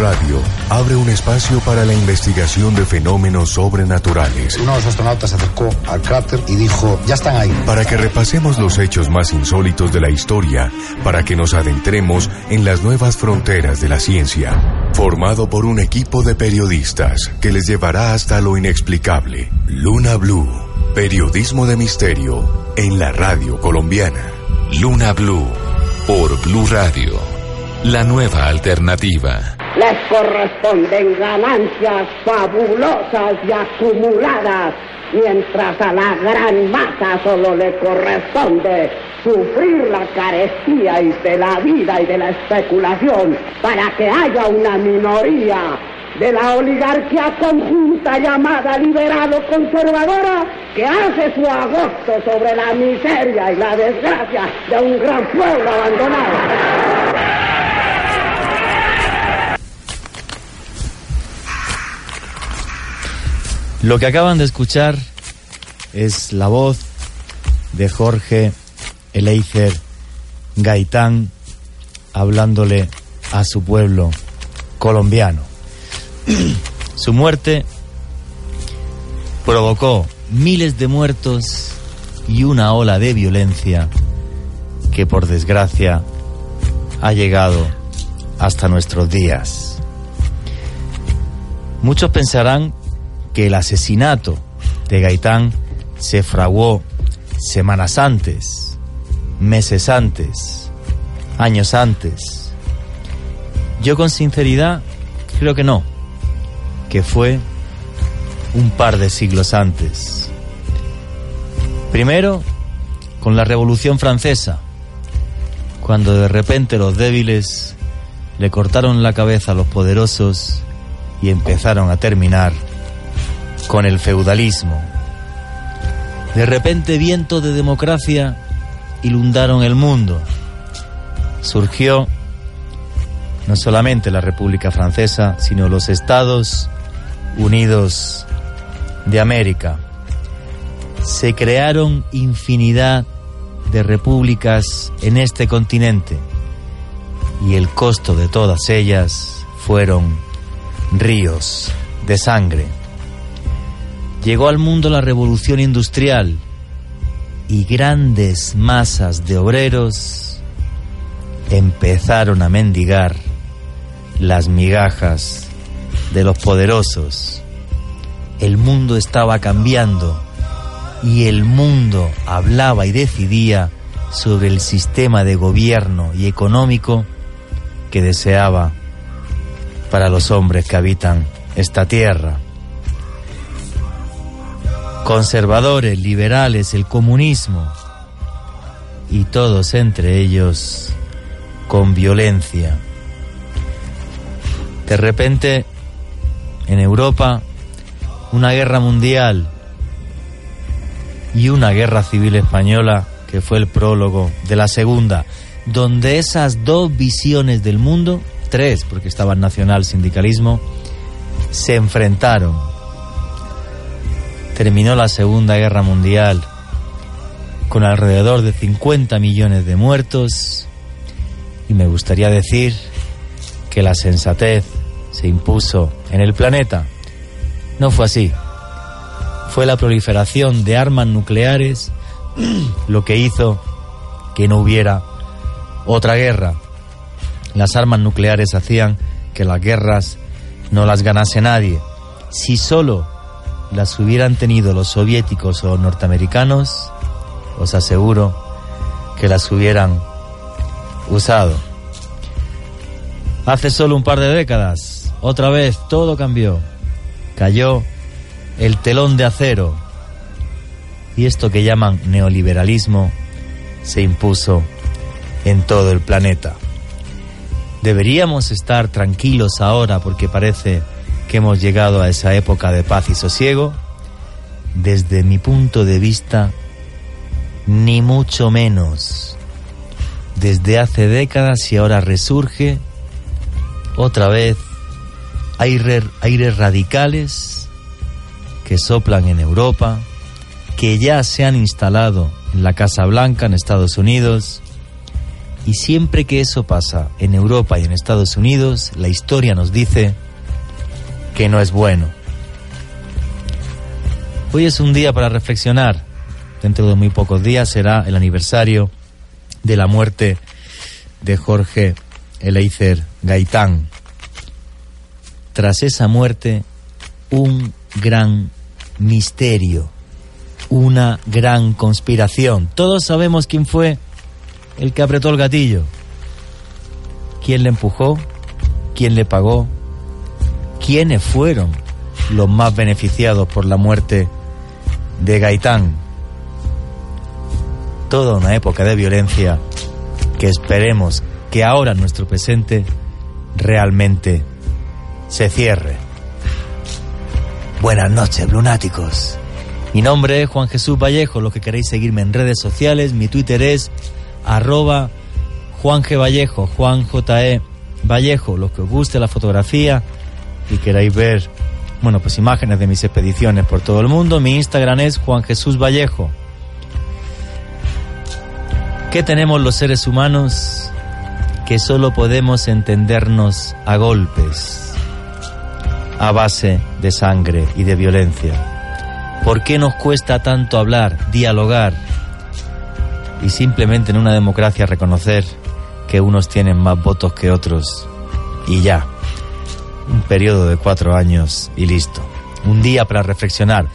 Radio abre un espacio para la investigación de fenómenos sobrenaturales. Uno de los astronautas se acercó al cráter y dijo, ya están ahí. Para que repasemos los hechos más insólitos de la historia, para que nos adentremos en las nuevas fronteras de la ciencia. Formado por un equipo de periodistas que les llevará hasta lo inexplicable. Luna Blue, periodismo de misterio en la radio colombiana. Luna Blue, por Blue Radio, la nueva alternativa les corresponden ganancias fabulosas y acumuladas, mientras a la gran masa solo le corresponde sufrir la carestía y de la vida y de la especulación para que haya una minoría de la oligarquía conjunta llamada liberado conservadora que hace su agosto sobre la miseria y la desgracia de un gran pueblo abandonado. Lo que acaban de escuchar es la voz de Jorge Eleizer Gaitán hablándole a su pueblo colombiano. su muerte provocó miles de muertos y una ola de violencia que por desgracia ha llegado hasta nuestros días. Muchos pensarán que el asesinato de Gaitán se fraguó semanas antes, meses antes, años antes. Yo con sinceridad creo que no, que fue un par de siglos antes. Primero, con la Revolución Francesa, cuando de repente los débiles le cortaron la cabeza a los poderosos y empezaron a terminar con el feudalismo. De repente vientos de democracia inundaron el mundo. Surgió no solamente la República Francesa, sino los Estados Unidos de América. Se crearon infinidad de repúblicas en este continente y el costo de todas ellas fueron ríos de sangre. Llegó al mundo la revolución industrial y grandes masas de obreros empezaron a mendigar las migajas de los poderosos. El mundo estaba cambiando y el mundo hablaba y decidía sobre el sistema de gobierno y económico que deseaba para los hombres que habitan esta tierra conservadores, liberales, el comunismo y todos entre ellos con violencia. De repente, en Europa, una guerra mundial y una guerra civil española que fue el prólogo de la segunda, donde esas dos visiones del mundo, tres, porque estaba el nacional sindicalismo, se enfrentaron terminó la Segunda Guerra Mundial con alrededor de 50 millones de muertos y me gustaría decir que la sensatez se impuso en el planeta. No fue así. Fue la proliferación de armas nucleares lo que hizo que no hubiera otra guerra. Las armas nucleares hacían que las guerras no las ganase nadie. Si solo las hubieran tenido los soviéticos o norteamericanos, os aseguro que las hubieran usado. Hace solo un par de décadas, otra vez todo cambió. Cayó el telón de acero y esto que llaman neoliberalismo se impuso en todo el planeta. Deberíamos estar tranquilos ahora porque parece que hemos llegado a esa época de paz y sosiego, desde mi punto de vista, ni mucho menos. Desde hace décadas y ahora resurge otra vez aires, aires radicales que soplan en Europa, que ya se han instalado en la Casa Blanca en Estados Unidos Y siempre que eso pasa en Europa y en Estados Unidos, la historia nos dice que no es bueno. Hoy es un día para reflexionar. Dentro de muy pocos días será el aniversario de la muerte de Jorge Eleizer Gaitán. Tras esa muerte, un gran misterio, una gran conspiración. Todos sabemos quién fue el que apretó el gatillo, quién le empujó, quién le pagó, quiénes fueron los más beneficiados por la muerte de Gaitán. Toda una época de violencia que esperemos que ahora nuestro presente realmente se cierre. Buenas noches, lunáticos. Mi nombre es Juan Jesús Vallejo. Los que queréis seguirme en redes sociales, mi Twitter es arroba Juan G. Vallejo, Juan J. E. Vallejo. Los que os guste la fotografía y queráis ver, bueno, pues imágenes de mis expediciones por todo el mundo, mi Instagram es Juan Jesús Vallejo. ¿Qué tenemos los seres humanos? Que solo podemos entendernos a golpes, a base de sangre y de violencia. ¿Por qué nos cuesta tanto hablar, dialogar y simplemente en una democracia reconocer que unos tienen más votos que otros y ya? Un periodo de cuatro años y listo. Un día para reflexionar.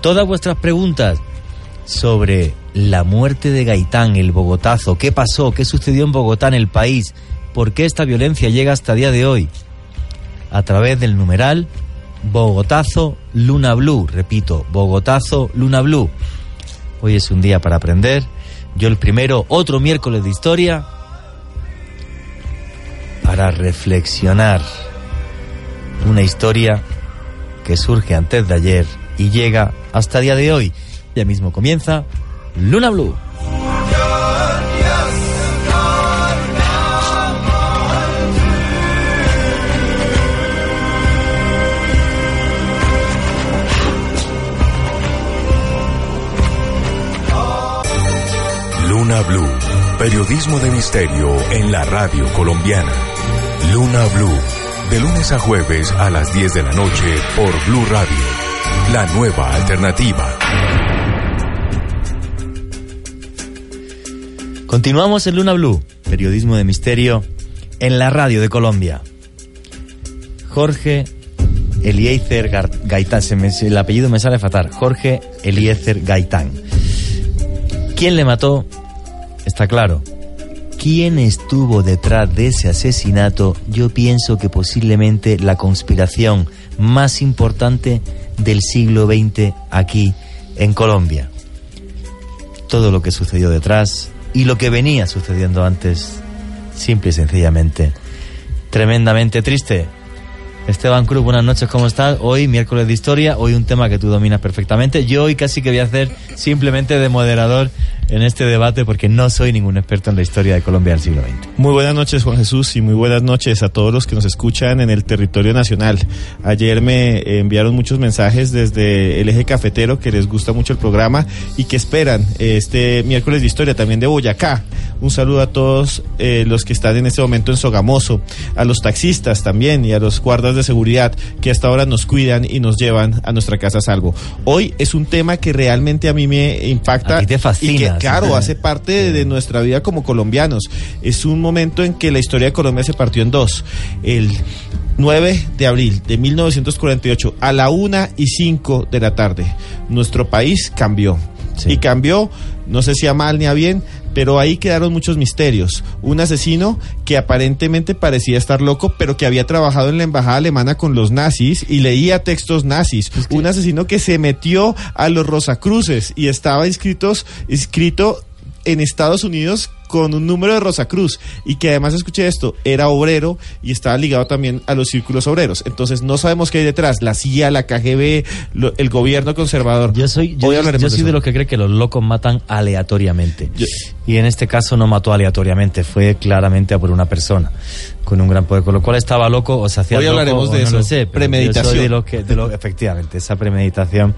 Todas vuestras preguntas sobre la muerte de Gaitán, el Bogotazo, qué pasó, qué sucedió en Bogotá, en el país, por qué esta violencia llega hasta día de hoy. A través del numeral Bogotazo Luna Blue, repito, Bogotazo Luna Blue. Hoy es un día para aprender. Yo el primero, otro miércoles de historia, para reflexionar. Una historia que surge antes de ayer y llega hasta día de hoy. Ya mismo comienza Luna Blue. Luna Blue, periodismo de misterio en la radio colombiana. Luna Blue, de lunes a jueves a las 10 de la noche por Blue Radio, la nueva alternativa. Continuamos en Luna Blue, periodismo de misterio en la radio de Colombia. Jorge Eliezer Gaitán, el apellido me sale fatal. Jorge Eliezer Gaitán. ¿Quién le mató? Está claro. ¿Quién estuvo detrás de ese asesinato? Yo pienso que posiblemente la conspiración más importante del siglo XX aquí en Colombia. Todo lo que sucedió detrás y lo que venía sucediendo antes, simple y sencillamente, tremendamente triste. Esteban Cruz, buenas noches, ¿cómo estás? Hoy, miércoles de historia, hoy un tema que tú dominas perfectamente. Yo hoy casi que voy a hacer simplemente de moderador en este debate porque no soy ningún experto en la historia de Colombia del siglo XX. Muy buenas noches, Juan Jesús, y muy buenas noches a todos los que nos escuchan en el territorio nacional. Ayer me enviaron muchos mensajes desde el eje cafetero que les gusta mucho el programa y que esperan este miércoles de historia también de Boyacá. Un saludo a todos eh, los que están en este momento en Sogamoso, a los taxistas también y a los guardas de seguridad que hasta ahora nos cuidan y nos llevan a nuestra casa a salvo. Hoy es un tema que realmente a mí me impacta A ti te fascina, y que, sí. Claro, hace parte de, nuestra vida como colombianos. Es un momento en que la historia de Colombia se partió en dos. El 9 de abril de 1948 a la una y 5 de la tarde, nuestro país cambió. Sí. Y cambió, no sé si a mal ni a bien, pero ahí quedaron muchos misterios. Un asesino que aparentemente parecía estar loco, pero que había trabajado en la embajada alemana con los nazis y leía textos nazis. Un asesino que se metió a los Rosacruces y estaba inscritos, inscrito en Estados Unidos con un número de Rosacruz y que además escuché esto, era obrero y estaba ligado también a los círculos obreros. Entonces no sabemos qué hay detrás, la CIA, la KGB, lo- el gobierno conservador. Yo soy, yo, yo hablaremos soy de de los que cree que los locos matan aleatoriamente. Yo- Y en este caso no mató aleatoriamente, fue claramente a por una persona con un gran poder, con lo cual estaba loco o se hacía Hoy hablaremos de no eso. lo sé, Premeditación. Yo soy de los que, de lo- efectivamente, esa premeditación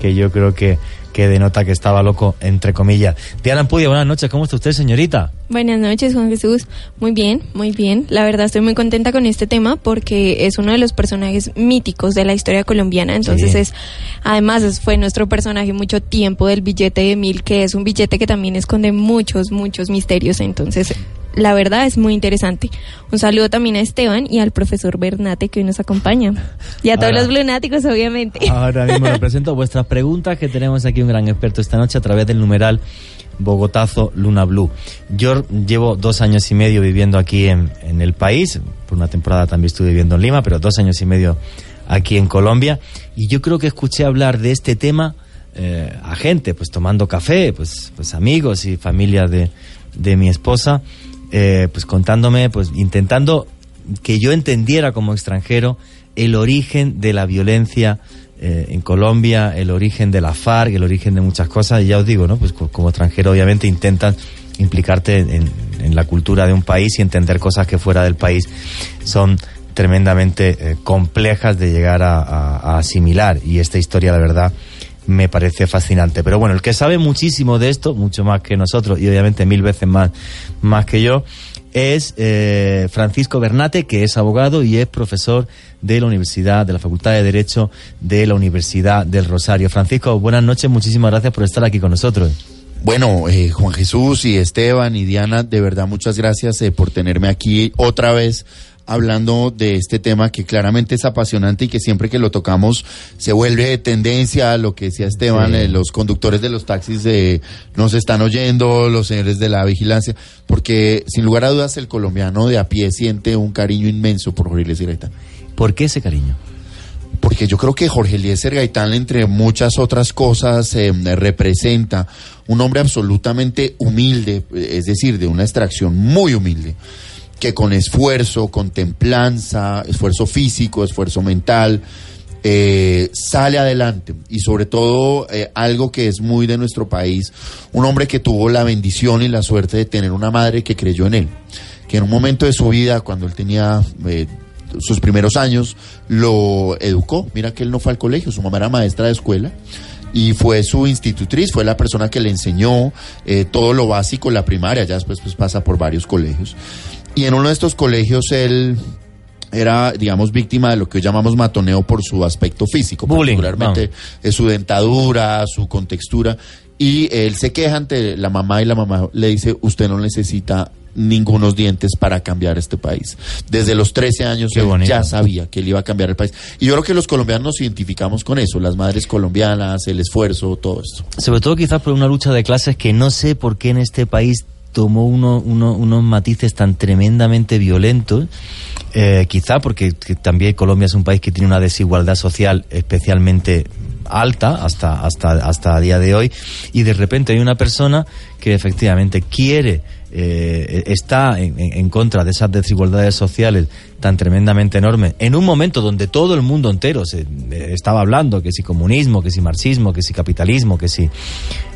que yo creo que, que denota que estaba loco, entre comillas. Diana Ampudia, buenas noches, ¿cómo está usted, señorita? Buenas noches, Juan Jesús. Muy bien, muy bien. La verdad estoy muy contenta con este tema porque es uno de los personajes míticos de la historia colombiana. Entonces Sí. es, además fue nuestro personaje mucho tiempo del billete de mil, que es un billete que también esconde muchos, muchos misterios. Entonces, la verdad es muy interesante. Un saludo también a Esteban y al profesor Bernate que hoy nos acompaña. Y a todos Ahora- los lunáticos, obviamente. Ahora mismo le presento vuestras preguntas que tenemos aquí un gran experto esta noche a través del numeral Bogotazo Luna Blue. Yo llevo dos años y medio viviendo aquí en, en el país, por una temporada también estuve viviendo en Lima, pero dos años y medio aquí en Colombia, y yo creo que escuché hablar de este tema eh, a gente, pues tomando café, pues, pues amigos y familia de, de mi esposa, eh, pues contándome, pues intentando que yo entendiera como extranjero el origen de la violencia eh, en Colombia, el origen de la FARC, el origen de muchas cosas. Y ya os digo, ¿no? Pues co- como extranjero obviamente intentas implicarte en, la cultura de un país y entender cosas que fuera del país son tremendamente eh, complejas de llegar a, a- a asimilar. Y esta historia, la verdad, me parece fascinante. Pero bueno, el que sabe muchísimo de esto, mucho más que nosotros y obviamente mil veces más, más que yo, es eh, Francisco Bernate, que es abogado y es profesor de la Universidad, de la Facultad de Derecho de la Universidad del Rosario. Francisco, buenas noches, muchísimas gracias por estar aquí con nosotros. Bueno, eh, Juan Jesús y Esteban y Diana, de verdad muchas gracias eh, por tenerme aquí otra vez hablando de este tema que claramente es apasionante y que siempre que lo tocamos se vuelve tendencia, lo que decía Esteban, Sí. eh, los conductores de los taxis eh, nos están oyendo, los señores de la vigilancia, porque sin lugar a dudas el colombiano de a pie siente un cariño inmenso por Jorge Eliezer Gaitán. ¿Por qué ese cariño? Porque yo creo que Jorge Eliezer Gaitán, entre muchas otras cosas, eh, representa un hombre absolutamente humilde, eh, es decir, de una extracción muy humilde, que con esfuerzo, con templanza, esfuerzo físico, esfuerzo mental, eh, sale adelante. Y sobre todo, eh, algo que es muy de nuestro país, un hombre que tuvo la bendición y la suerte de tener una madre que creyó en él, que en un momento de su vida, cuando él tenía... eh, sus primeros años lo educó. Mira que él no fue al colegio, su mamá era maestra de escuela y fue su institutriz, fue la persona que le enseñó todo lo básico, la primaria, ya después pues, pasa por varios colegios. Y en uno de estos colegios él era, digamos, víctima de lo que hoy llamamos matoneo por su aspecto físico, Bullying, particularmente eh, su dentadura, su contextura. Y él se queja ante la mamá y la mamá le dice, usted no necesita ningunos dientes para cambiar este país. Desde los 13 años él ya sabía que él iba a cambiar el país. Y yo creo que los colombianos nos identificamos con eso, las madres colombianas, el esfuerzo, todo esto. Sobre todo quizás por una lucha de clases que no sé por qué en este país tomó uno, uno- unos matices tan tremendamente violentos. Eh, quizá porque que también Colombia es un país que tiene una desigualdad social especialmente alta hasta, hasta, hasta a día de hoy y de repente hay una persona que efectivamente quiere eh, está en contra de esas desigualdades sociales tan tremendamente enormes en un momento donde todo el mundo entero se eh, estaba hablando que si comunismo, que si marxismo, que si capitalismo, que si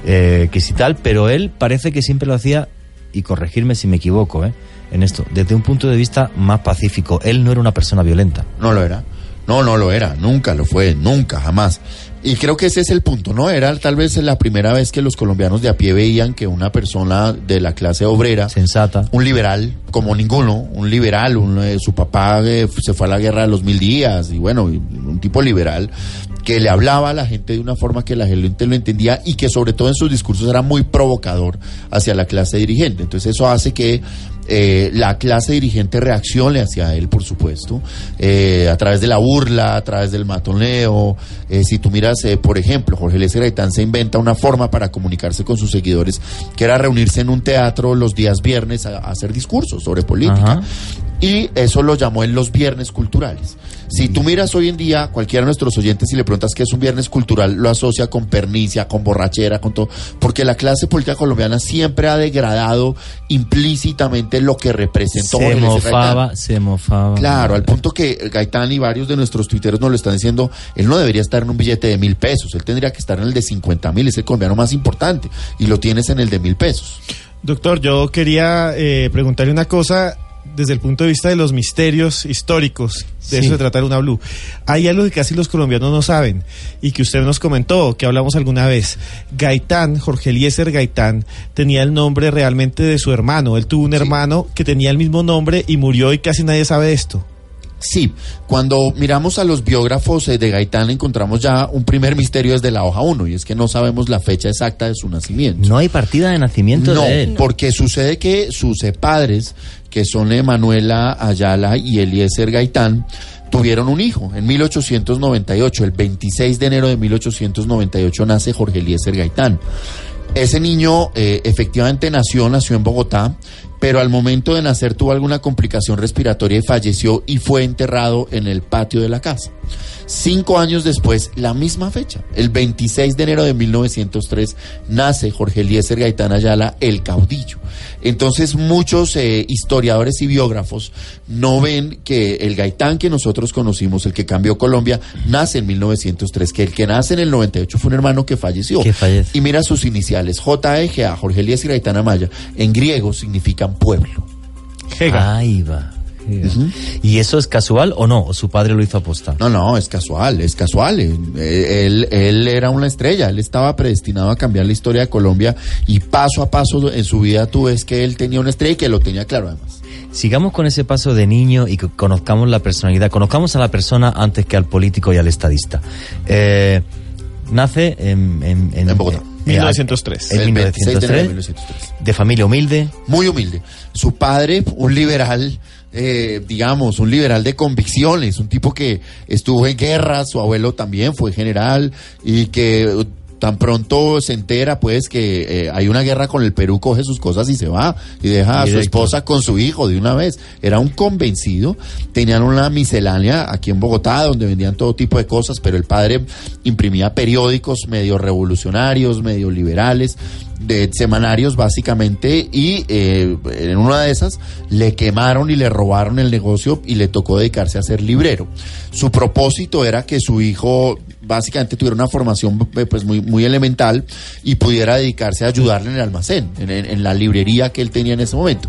eh, que si tal, pero él parece que siempre lo hacía y corregirme si me equivoco, ¿eh? en esto, desde un punto de vista más pacífico. Él no era una persona violenta. No lo era. No, no lo era. Nunca lo fue. Nunca, jamás. Y creo que ese es el punto, ¿no? Era tal vez la primera vez que los colombianos de a pie veían que una persona de la clase obrera, Sensata. un liberal como ninguno, un liberal, un, eh, su papá eh, se fue a la guerra de los mil días y bueno, un tipo liberal que le hablaba a la gente de una forma que la gente lo entendía y que sobre todo en sus discursos era muy provocador hacia la clase dirigente. Entonces eso hace que eh, la clase dirigente reaccione hacia él, por supuesto, eh, a través de la burla, a través del matoneo. Eh, si tú miras, eh, por ejemplo, Jorge Lester Gaitán se inventa una forma para comunicarse con sus seguidores, que era reunirse en un teatro los días viernes a, hacer discursos sobre política. Y eso lo llamó él los viernes culturales. Si tú miras hoy en día, cualquiera de nuestros oyentes, si le preguntas qué es un viernes cultural, lo asocia con pernicia, con borrachera, con todo. Porque la clase política colombiana siempre ha degradado implícitamente lo que representó Se mofaba, se mofaba. Claro, al punto que Gaitán y varios de nuestros tuiteros nos lo están diciendo, él no debería estar en un billete de mil pesos, él tendría que estar en el de 50 mil, es el colombiano más importante, y lo tienes en el de mil pesos. Doctor, yo quería eh, preguntarle una cosa. Desde el punto de vista de los misterios históricos, de Sí. eso se trata una Blue. Hay algo que casi los colombianos no saben y que usted nos comentó, que hablamos alguna vez. Gaitán, Jorge Eliezer Gaitán, tenía el nombre realmente de su hermano. Él tuvo un hermano que tenía el mismo nombre y murió y casi nadie sabe esto. Sí, cuando miramos a los biógrafos eh, de Gaitán encontramos ya un primer misterio desde la hoja 1 y es que no sabemos la fecha exacta de su nacimiento. No hay partida de nacimiento No, de él. porque sucede que sus padres, que son Emanuela Ayala y Eliezer Gaitán, tuvieron un hijo en 1898. El 26 de enero de 1898 nace Jorge Eliezer Gaitán. Ese niño eh, efectivamente nació, nació en Bogotá, pero al momento de nacer tuvo alguna complicación respiratoria y falleció y fue enterrado en el patio de la casa. Cinco años después, la misma fecha, el 26 de enero de 1903, nace Jorge Eliezer Gaitán Ayala, el caudillo. Entonces muchos eh, historiadores y biógrafos no ven que el Gaitán que nosotros conocimos, el que cambió Colombia, nace en 1903, que el que nace en el 98 fue un hermano que falleció. Que fallece. Y mira sus iniciales, JEGA, Jorge Eliezer Gaitán Amaya, en griego significan pueblo. Ahí va. ¿Y eso es casual o no? ¿O su padre lo hizo apostar? No, no, es casual, es casual. Eh, Él, él era una estrella, él estaba predestinado a cambiar la historia de Colombia y paso a paso en su vida tú ves que él tenía una estrella y que lo tenía claro además. Sigamos con ese paso de niño y que conozcamos la personalidad. Conozcamos a la persona antes que al político y al estadista. Eh, nace en, en, En Bogotá. eh, 1903. En El 26 de enero de 1903. 1903. De familia humilde. Muy humilde. Su padre, un liberal, eh, digamos, un liberal de convicciones, un tipo que estuvo en guerra, su abuelo también fue general y que tan pronto se entera pues que eh, hay una guerra con el Perú, coge sus cosas y se va y deja a su esposa con su hijo de una vez. Era un convencido, tenían una miscelánea aquí en Bogotá donde vendían todo tipo de cosas, pero el padre imprimía periódicos medio revolucionarios, medio liberales, de semanarios básicamente, y eh, en una de esas le quemaron y le robaron el negocio y le tocó dedicarse a ser librero. Su propósito era que su hijo básicamente tuviera una formación eh, pues muy, muy elemental y pudiera dedicarse a ayudarle en el almacén, en, la librería que él tenía en ese momento.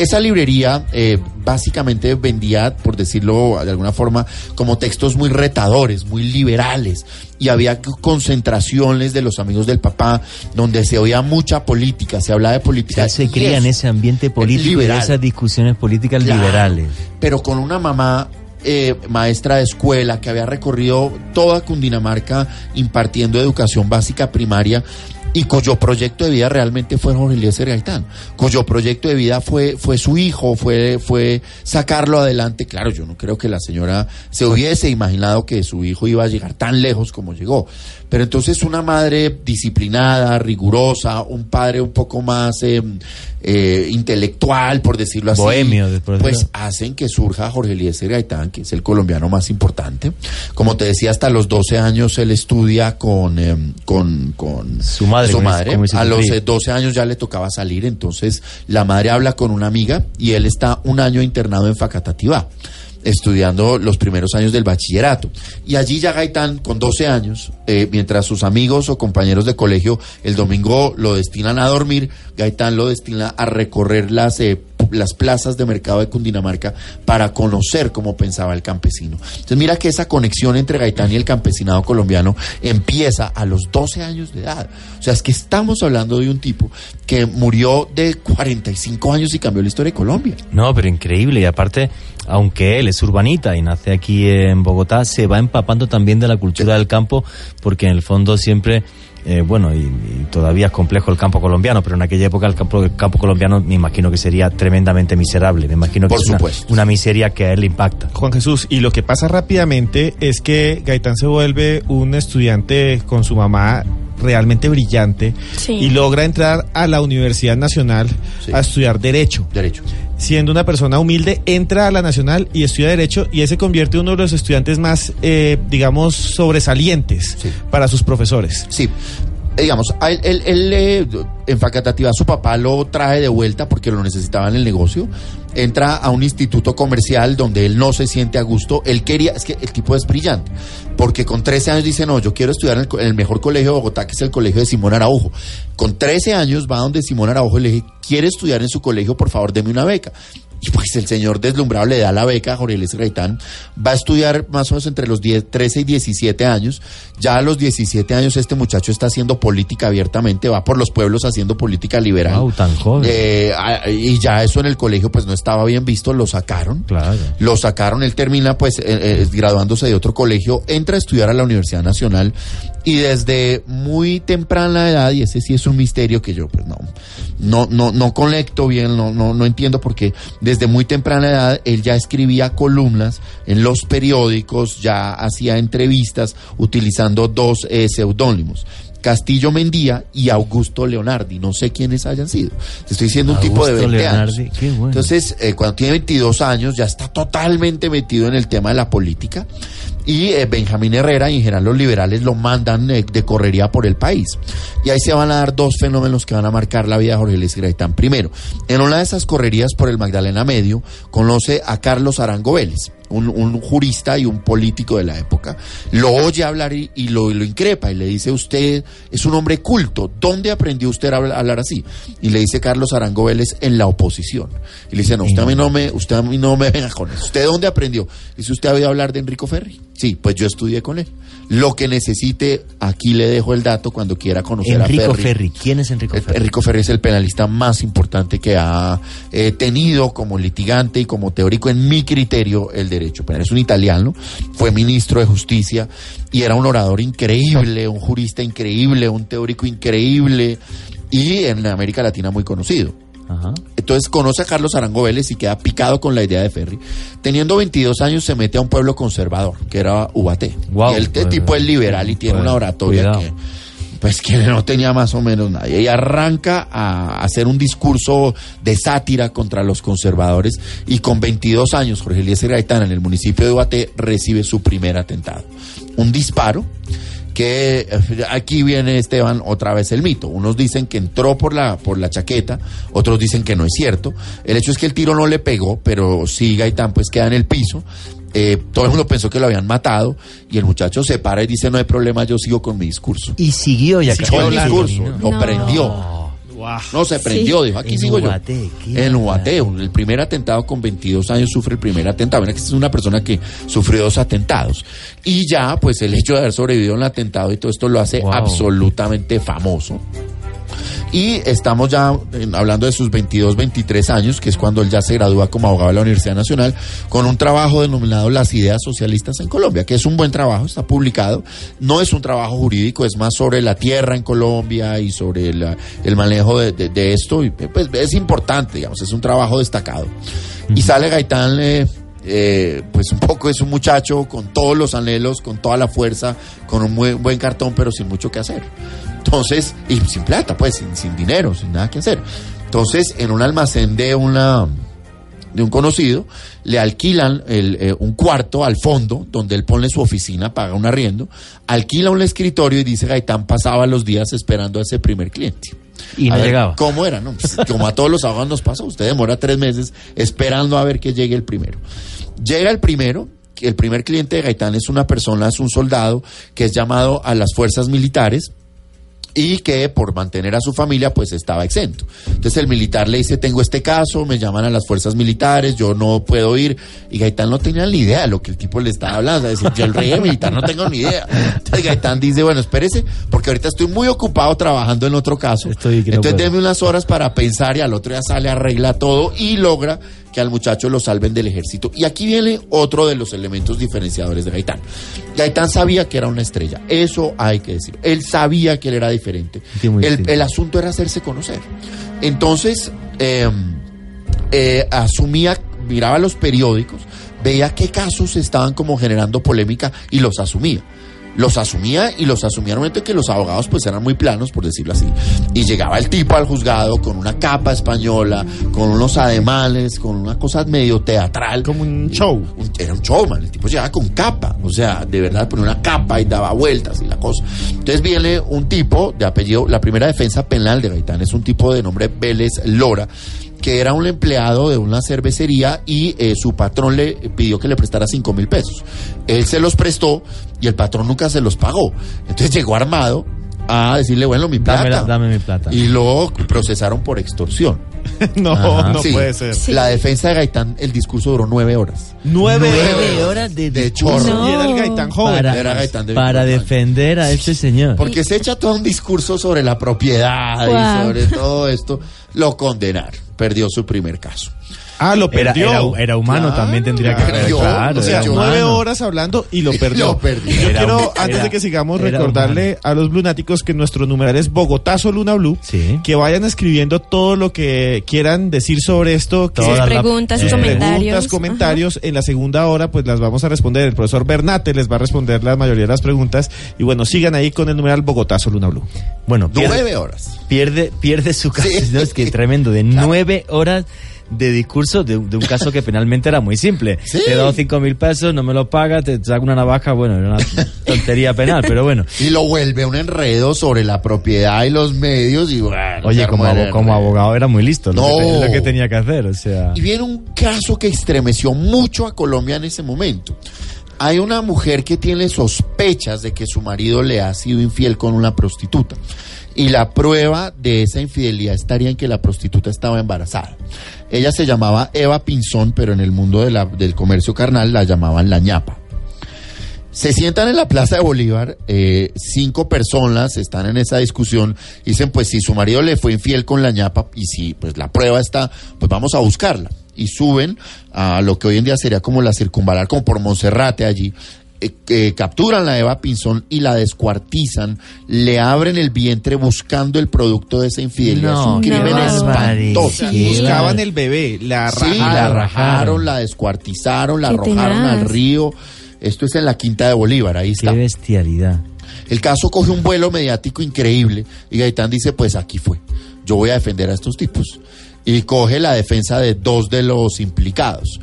Esa librería eh, básicamente vendía, por decirlo de alguna forma, como textos muy retadores, muy liberales, y había concentraciones de los amigos del papá, donde se oía mucha política, se hablaba de O política. sea, se y cría en ese ambiente político esas discusiones políticas Claro, liberales. Pero con una mamá eh, maestra de escuela que había recorrido toda Cundinamarca impartiendo educación básica primaria y cuyo proyecto de vida realmente fue Jorge Eliezer Gaitán, cuyo proyecto de vida fue, fue su hijo, fue, fue sacarlo adelante. Claro, yo no creo que la señora se hubiese imaginado que su hijo iba a llegar tan lejos como llegó. Pero entonces una madre disciplinada, rigurosa, un padre un poco más eh, eh, intelectual, por decirlo así. Bohemio, Pues hacen que surja Jorge Eliezer Gaitán, que es el colombiano más importante. Como te decía, hasta los 12 años él estudia con, eh, con, con Su madre, como como A los tío. eh, 12 años ya le tocaba salir, entonces la madre habla con una amiga y él está un año internado en Facatativá estudiando los primeros años del bachillerato. Y allí ya Gaitán, con 12 años, eh, mientras sus amigos o compañeros de colegio el domingo lo destinan a dormir, Gaitán lo destina a recorrer las, eh, las plazas de mercado de Cundinamarca para conocer cómo pensaba el campesino. Entonces mira que esa conexión entre Gaitán y el campesinado colombiano empieza a los 12 años de edad. O sea, es que estamos hablando de un tipo que murió de 45 años y cambió la historia de Colombia. No, pero increíble. Y aparte, aunque él es urbanita y nace aquí en Bogotá, se va empapando también de la cultura del campo, porque en el fondo siempre, eh, bueno, y, y todavía es complejo el campo colombiano, pero en aquella época el campo, el campo colombiano me imagino que sería tremendamente miserable. Me imagino que Por es una- miseria que a él le impacta. Juan Jesús, y lo que pasa rápidamente es que Gaitán se vuelve un estudiante con su mamá realmente brillante Sí. y logra entrar a la Universidad Nacional Sí. a estudiar Derecho. Derecho. Siendo una persona humilde, entra a la Nacional y estudia Derecho y él se convierte en uno de los estudiantes más, eh, digamos, sobresalientes Sí. para sus profesores. Sí. Digamos, él, él- él, eh, en Facatativá su papá lo trae de vuelta porque lo necesitaba en el negocio. Entra a un instituto comercial donde él no se siente a gusto. Él quería, es que el tipo es brillante, porque con 13 años dice, no, yo quiero estudiar en el, co- en el mejor colegio de Bogotá, que es el colegio de Simón Araujo. Con 13 años va donde Simón Araujo y le dice, quiere estudiar en su colegio, por favor, deme una beca. Y pues el señor deslumbrado le da la beca a Jorge Luis Gaitán. Va a estudiar más o menos entre los 10, 13 y 17 años. Ya a los 17 años este muchacho está haciendo política abiertamente, va por los pueblos haciendo política liberal. Wow, tan joven. Eh, a- y ya eso en el colegio pues no estaba bien visto, lo sacaron. Claro. Lo sacaron, él termina pues eh, eh, graduándose de otro colegio, entra a estudiar a la Universidad Nacional y desde muy temprana edad, y ese sí es un misterio que yo pues no, no, no, no conecto bien, no, no, no entiendo porque desde muy temprana edad él ya escribía columnas en los periódicos, ya hacía entrevistas utilizando dos eh, seudónimos. Castillo Mendía y Augusto Leonardi, no sé quiénes hayan sido. Te estoy diciendo un tipo de Augusto 20 años. Leonardi, qué bueno. Entonces, eh, cuando tiene 22 años, ya está totalmente metido en el tema de la política. Y eh, Benjamín Herrera y en general los liberales lo mandan eh, de correría por el país. Y ahí se van a dar dos fenómenos que van a marcar la vida de Jorge Luis Gaitán. Primero, en una de esas correrías por el Magdalena Medio, conoce a Carlos Arango Vélez. Un, jurista y un político de la época, lo oye hablar y, y lo, y increpa y le dice, usted es un hombre culto, ¿dónde aprendió usted a habl- a hablar así? Y le dice Carlos Arango Vélez, en la oposición. Y le dice, no, usted a mí no me, usted a mí no me venga con eso. ¿Usted dónde aprendió? Dice, ¿usted ha oído hablar de Enrico Ferri? Sí, pues yo estudié con él. Lo que necesite, aquí le dejo el dato cuando quiera conocer Enrico a Ferri. Ferri. ¿Quién es Enrico Eh, Ferri? Enrico Ferri es el penalista más importante que ha eh, tenido como litigante y como teórico, en mi criterio, el derecho penal. Es un italiano, fue ministro de Justicia y era un orador increíble, un jurista increíble, un teórico increíble y en América Latina muy conocido. Ajá. Entonces conoce a Carlos Arango Vélez y queda picado con la idea de Ferri. Teniendo 22 años se mete a un pueblo conservador, que era Ubaté. Y el pues, tipo es liberal y tiene pues, una oratoria cuidado. que pues que no tenía más o menos nadie. Y arranca a hacer un discurso de sátira contra los conservadores y con 22 años Jorge Eliezer Gaitán en el municipio de Ubaté recibe su primer atentado. Un disparo que eh, aquí viene Esteban otra vez el mito. Unos dicen que entró por la por la chaqueta, otros dicen que no es cierto. El hecho es que el tiro no le pegó, pero sí Gaitán pues queda en el piso. Eh, todo el mundo pensó que lo habían matado y el muchacho se para y dice no hay problema, yo sigo con mi discurso. Y siguió ya Echó el discurso, lo No. No, se prendió, dijo, aquí En sigo Ubaté, yo. En Ubaté, el primer atentado con 22 años sufre el primer atentado. Mira que es una persona que sufrió dos atentados. Y ya, pues el hecho de haber sobrevivido a un atentado y todo esto lo hace Wow. absolutamente famoso. Y estamos ya hablando de sus 22, 23 años, que es cuando él ya se gradúa como abogado de la Universidad Nacional, con un trabajo denominado Las Ideas Socialistas en Colombia, que es un buen trabajo, está publicado. No es un trabajo jurídico, es más sobre la tierra en Colombia y sobre la- el manejo de, de- de esto. Y pues es importante, digamos, es un trabajo destacado. Y sale Gaitán, eh, eh, pues un poco es un muchacho con todos los anhelos, con toda la fuerza, con un buen cartón, pero sin mucho que hacer. Entonces, y sin plata, pues, sin, dinero, sin nada que hacer. Entonces, en un almacén de una de un conocido, le alquilan eh, un cuarto al fondo, donde él pone su oficina, paga un arriendo, alquila un escritorio y dice Gaitán pasaba los días esperando a ese primer cliente. Y A no ver, llegaba. ¿Cómo era? No, Pues, como a todos los abogados nos pasa, usted demora tres meses esperando a ver que llegue el primero. Llega el primero, el primer cliente de Gaitán es una persona, es un soldado que es llamado a las fuerzas militares y que por mantener a su familia pues estaba exento. Entonces el militar le dice, tengo este caso, me llaman a las fuerzas militares, yo no puedo ir. Y Gaitán no tenía ni idea de lo que el tipo le estaba hablando. Es decir, yo el rey militar no tengo ni idea. Entonces Gaitán dice, bueno, espérese, porque ahorita estoy muy ocupado trabajando en otro caso. Estoy, Entonces deme unas horas para pensar y al otro día sale, arregla todo y logra que al muchacho lo salven del ejército. Y aquí viene otro de los elementos diferenciadores de Gaitán. Gaitán sabía que era una estrella, eso hay que decir. Él sabía que él era diferente. El, asunto era hacerse conocer. Entonces, eh, eh, asumía, miraba los periódicos, veía qué casos estaban como generando polémica y los asumía. Los asumía y los asumía en un momento en que los abogados pues eran muy planos, por decirlo así. Y llegaba el tipo al juzgado con una capa española, con unos ademanes, con una cosa medio teatral. Como un show. Un- era un showman, el tipo llegaba con capa, o sea, de verdad ponía una capa y daba vueltas y la cosa. Entonces viene un tipo de apellido, la primera defensa penal de Gaitán es un tipo de nombre Vélez Lora, que era un empleado de una cervecería y eh, su patrón le pidió que le prestara cinco mil pesos. Él se los prestó y el patrón nunca se los pagó. Entonces llegó armado a decirle, bueno, mi plata. Dame mi plata. Y lo procesaron por extorsión. no, Ajá. no Sí. puede ser. Sí. La defensa de Gaitán, el discurso duró nueve horas. Nueve, Nueve horas de, De discurso chorro. Y era el Gaitán joven. para, Era Gaitán de para 24 años. defender a este señor. Porque se echa todo un discurso sobre la propiedad y sobre todo esto. Lo condenaron. Perdió su primer caso. Ah, lo perdió. era, era humano, Claro, también tendría que perdió. claro, o sea, nueve horas hablando y lo perdió. Lo perdió. Yo Era quiero, un- antes de que sigamos, recordarle a los lunáticos que nuestro numeral es Bogotazo Luna Blue. Sí. Que vayan escribiendo todo lo que quieran decir sobre esto. que- Todas Sus la- preguntas, sus eh, comentarios. preguntas, comentarios. En la segunda hora, pues las vamos a responder. El profesor Bernate les va a responder la mayoría de las preguntas. Y bueno, sigan ahí con el numeral Bogotazo Luna Blue. Bueno, pierde, Nueve horas. pierde, pierde su caso. Sí. No, es que tremendo, de nueve horas de discurso de, de un caso que penalmente era muy simple. Sí. Te he dado cinco mil pesos, no me lo pagas, te saco una navaja, bueno, era una tontería penal, pero bueno. Y lo vuelve un enredo sobre la propiedad y los medios. Y bueno, Oye, como, abo- como abogado era muy listo, lo, No. que, te- lo que tenía que hacer, o sea... Y viene un caso que estremeció mucho a Colombia en ese momento. Hay una mujer que tiene sospechas de que su marido le ha sido infiel con una prostituta. Y la prueba de esa infidelidad estaría en que la prostituta estaba embarazada. Ella se llamaba Eva Pinzón, pero en el mundo de la- del comercio carnal la llamaban la ñapa. Se sientan en la Plaza de Bolívar, eh, cinco personas están en esa discusión, dicen pues si su marido le fue infiel con la ñapa y si pues la prueba está, pues vamos a buscarla. Y suben a lo que hoy en día sería como la circunvalar, como por Monserrate allí, eh, eh, capturan la Eva Pinzón y la descuartizan, le abren el vientre buscando el producto de esa infidelidad. es un No, qué crimen espantoso. Sí, Buscaban el bebé, la Sí, rajaron. la la rajaron, rajaron. la descuartizaron, la Qué arrojaron tenaz. al río. Esto es en la Quinta de Bolívar, ahí Qué está. bestialidad. El caso coge un vuelo mediático increíble y Gaitán dice, pues aquí fue, yo voy a defender a estos tipos. Y coge la defensa de dos de los implicados.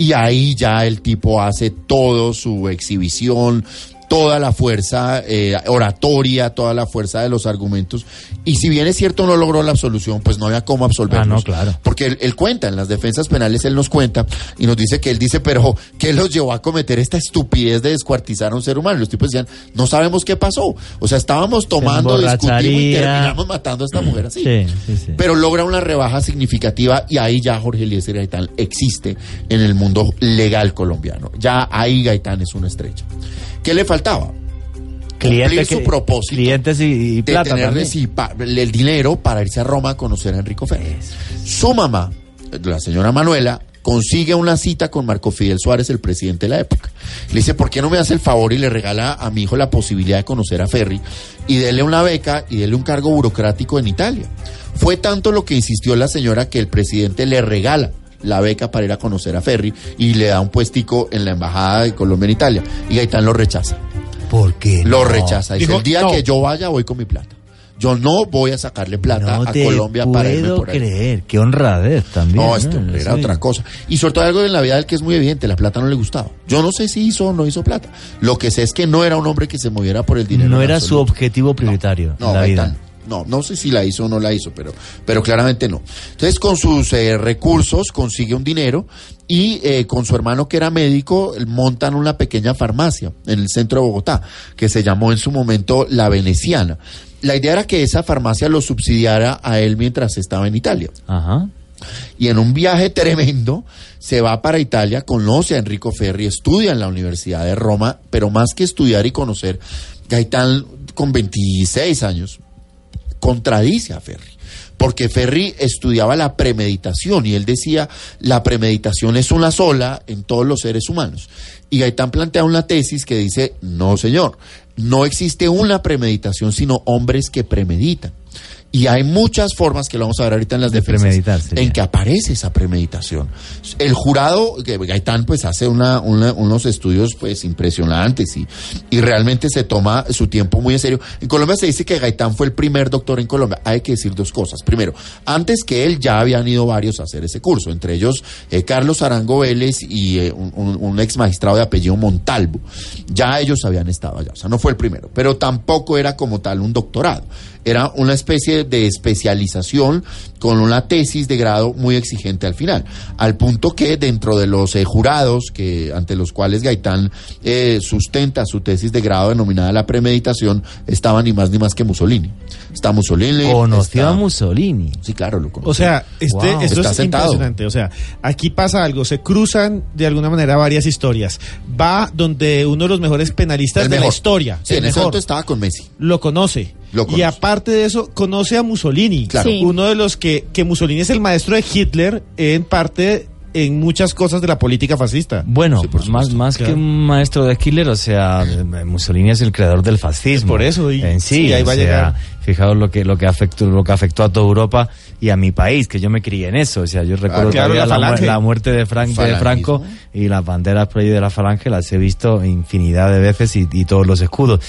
Y ahí ya el tipo hace todo su exhibición, toda la fuerza eh, oratoria, toda la fuerza de los argumentos. Y si bien es cierto no logró la absolución, pues no había cómo absolverlos. Ah, no, claro. Porque él, él cuenta, en las defensas penales él nos cuenta y nos dice que él dice, pero ¿qué los llevó a cometer esta estupidez de descuartizar a un ser humano? Y los tipos decían, no sabemos qué pasó. O sea, estábamos tomando, discutimos y terminamos matando a esta mujer así. Sí, sí, sí. Pero logra una rebaja significativa y ahí ya Jorge Eliezer Gaitán existe en el mundo legal colombiano. Ya ahí Gaitán es una estrella. ¿Qué le faltaba? Clientes su propósito Clientes y, y de plata tener también. reci- pa- el dinero para irse a Roma a conocer a Enrico Ferri. Su mamá, la señora Manuela, consigue una cita con Marco Fidel Suárez, el presidente de la época. Le dice, ¿por qué no me hace el favor y le regala a mi hijo la posibilidad de conocer a Ferri y dele una beca y dele un cargo burocrático en Italia? Fue tanto lo que insistió la señora que el presidente le regala la beca para ir a conocer a Ferri y le da un puestico en la embajada de Colombia en Italia. Y Gaitán lo rechaza. ¿Por qué? Lo rechaza. Dice, Dijo, el día no. que yo vaya voy con mi plata. Yo no voy a sacarle plata No a te Colombia para irme puedo por ahí. creer. Qué honradez también. No, este hombre era Sí. otra cosa. Y sobre todo algo en la vida del que es muy evidente, la plata no le gustaba. Yo no sé si hizo o no hizo plata. Lo que sé es que no era un hombre que se moviera por el dinero. No era su objetivo prioritario No, en la vida. No, no sé si la hizo o no la hizo, pero, pero claramente no. Entonces, con sus eh, recursos consigue un dinero y eh, con su hermano que era médico montan una pequeña farmacia en el centro de Bogotá, que se llamó en su momento La Veneciana. La idea era que esa farmacia lo subsidiara a él mientras estaba en Italia. Ajá. Y en un viaje tremendo se va para Italia, conoce a Enrico Ferri, estudia en la Universidad de Roma, pero más que estudiar y conocer, Gaitán con 26 años contradice a Ferri. Porque Ferri estudiaba la premeditación y él decía, la premeditación es una sola en todos los seres humanos. Y Gaitán plantea una tesis que dice, no señor, no existe una premeditación, sino hombres que premeditan. Y hay muchas formas que lo vamos a ver ahorita en las De defensas, en que aparece esa premeditación. El jurado, Gaitán pues hace una, una- unos estudios pues impresionantes y, y realmente se toma su tiempo muy en serio. En Colombia se dice que Gaitán fue el primer doctor en Colombia. Hay que decir dos cosas. Primero, antes que él ya habían ido varios a hacer ese curso, entre ellos eh, Carlos Arango Vélez y eh, un, un- un ex magistrado de apellido Montalvo. Ya ellos habían estado allá, o sea, no fue el primero, pero tampoco era como tal un doctorado. Era una especie de especialización con una tesis de grado muy exigente al final, al punto que dentro de los eh, jurados que ante los cuales Gaitán eh, sustenta su tesis de grado denominada la premeditación, estaba ni más ni más que Mussolini. Está Mussolini. Conoció está- a Mussolini. Sí, claro, lo conoció. O sea, este, Wow. esto Está es sentado. impresionante. O sea, aquí pasa algo, se cruzan de alguna manera varias historias. Va donde uno de los mejores penalistas El de la historia, Sí, el en ese mejor, momento estaba con Messi. lo conoce. Y aparte de eso, conoce a Mussolini. Claro. Sí. Uno de los que, que Mussolini es el maestro de Hitler en parte en muchas cosas de la política fascista. Bueno, Sí, por más, más Claro. que un maestro de Hitler, o sea, Mussolini es el creador del fascismo. Por eso, y- en sí, sí, ahí va a sea, llegar. Fijaos lo que lo que afectó lo que afectó a toda Europa y a mi país, que yo me crié en eso, o sea, yo recuerdo Ah, claro, todavía la la, mu- falange. la muerte de, Frank, de. Franco y las banderas por ahí de la falange las he visto infinidad de veces y, y todos los escudos.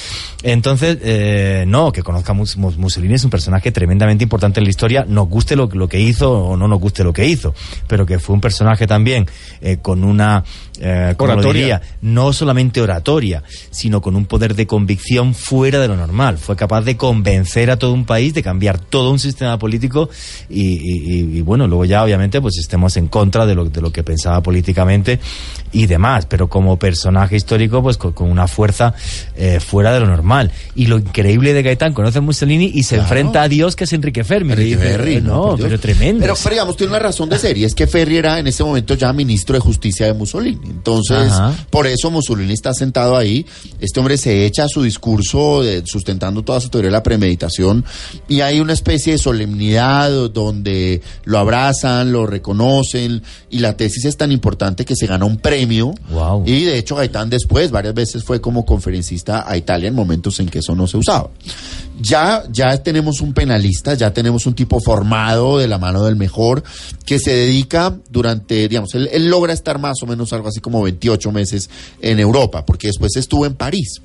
Entonces, eh, no, que conozca Mussolini es un personaje tremendamente importante en la historia, nos guste lo, lo que hizo o no nos guste lo que hizo, pero que fue un personaje también eh, con una, eh, ¿cómo lo Oratoria. diría? no solamente oratoria, sino con un poder de convicción fuera de lo normal. Fue capaz de convencer a todo un país, de cambiar todo un sistema político y- y, bueno, luego ya obviamente pues estemos en contra de lo, de lo que pensaba políticamente y demás, pero como personaje histórico pues con, con una fuerza eh, fuera de lo normal. Y lo increíble de Gaitán, conoce a Mussolini y se Claro. enfrenta a Dios que es Enrique Fermi. Enrique dice, Ferri, eh, no, pero tremendo. Pero, pero digamos, tiene una razón de ser, y es que Ferri era en ese momento ya ministro de justicia de Mussolini. Entonces, Ajá. por eso Mussolini está sentado ahí. Este hombre se echa su discurso de- sustentando toda su teoría de la premeditación, y hay una especie de solemnidad donde lo abrazan, lo reconocen, y la tesis es tan importante que se gana un premio. Wow. Y de hecho, Gaitán después, varias veces fue como conferencista a Italia en momentos en que eso no se usaba. Ya, ya tenemos un penalista, ya tenemos un tipo formado de la mano del mejor, que se dedica durante, digamos, él, él logra estar más o menos algo así como 28 meses en Europa, porque después estuvo en París.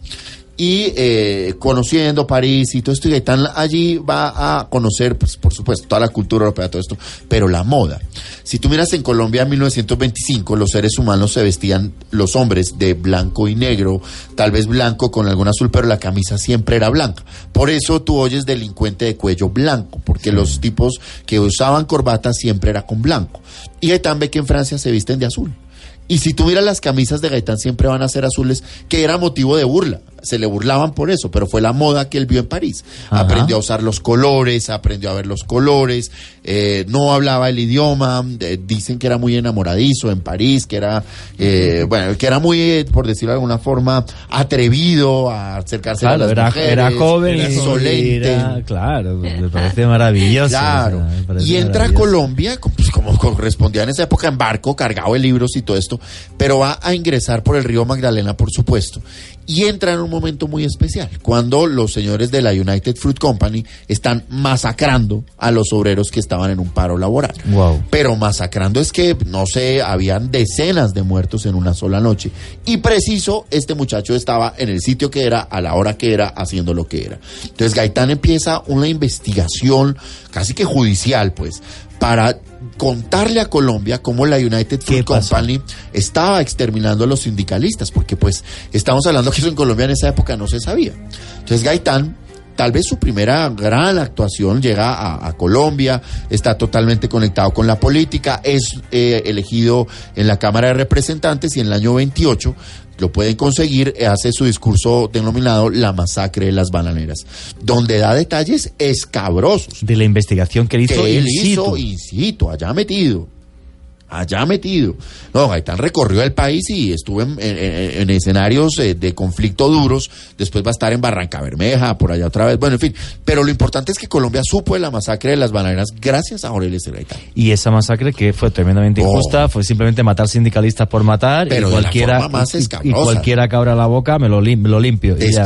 Y eh, conociendo París y todo esto, y Gaitán allí va a conocer, pues, por supuesto, toda la cultura europea, todo esto, pero la moda. Si tú miras en Colombia en 1925, los seres humanos se vestían, los hombres, de blanco y negro, tal vez blanco con algún azul, pero la camisa siempre era blanca. Por eso tú oyes delincuente de cuello blanco, porque los tipos que usaban corbata siempre era con blanco. Y Gaitán ve que en Francia se visten de azul. Y si tú miras las camisas de Gaitán siempre van a ser azules, que era motivo de burla. Se le burlaban por eso, pero fue la moda que él vio en París. Ajá. Aprendió a usar los colores, aprendió a ver los colores, eh, no hablaba el idioma, eh, dicen que era muy enamoradizo en París, que era, eh, bueno, que era muy, eh, por decirlo de alguna forma, atrevido a acercarse a las era, mujeres, era joven era claro, me parece maravilloso. Claro. o sea, me parece Y entra a. Colombia, co- pues, como correspondía en esa época, en barco, cargado de libros y todo esto, pero va a ingresar por el río Magdalena, por supuesto. Y entra en un momento muy especial, cuando los señores de la United Fruit Company están masacrando a los obreros que estaban en un paro laboral. Wow. Pero masacrando es que, no sé, habían decenas de muertos en una sola noche. Y preciso, este muchacho estaba en el sitio que era, a la hora que era, haciendo lo que era. Entonces Gaitán empieza una investigación casi que judicial, pues, para contarle a Colombia cómo la United ¿Qué Fruit pasó? Company estaba exterminando a los sindicalistas, porque pues estamos hablando que eso en Colombia en esa época no se sabía. Entonces Gaitán tal vez su primera gran actuación llega a, a Colombia, está totalmente conectado con la política, es eh, elegido en la Cámara de Representantes y en el año 28 lo pueden conseguir, eh, hace su discurso denominado La masacre de las bananeras, donde da detalles escabrosos De la investigación que él hizo que él in situ. hizo in situ, allá metido. Allá metido. No, Gaitán recorrió el país y estuvo en, en- en- en escenarios eh, de conflicto duros. Después va a estar en Barranca Bermeja, por allá otra vez. Bueno, en fin. Pero lo importante es que Colombia supo de la masacre de las bananeras gracias a Aurelio Gaitán. Y esa masacre que fue tremendamente Oh. injusta, fue simplemente matar sindicalistas por matar Pero y de la cualquiera forma más y- y, cualquiera que abra la boca me lo, lim- me lo limpio. y ya.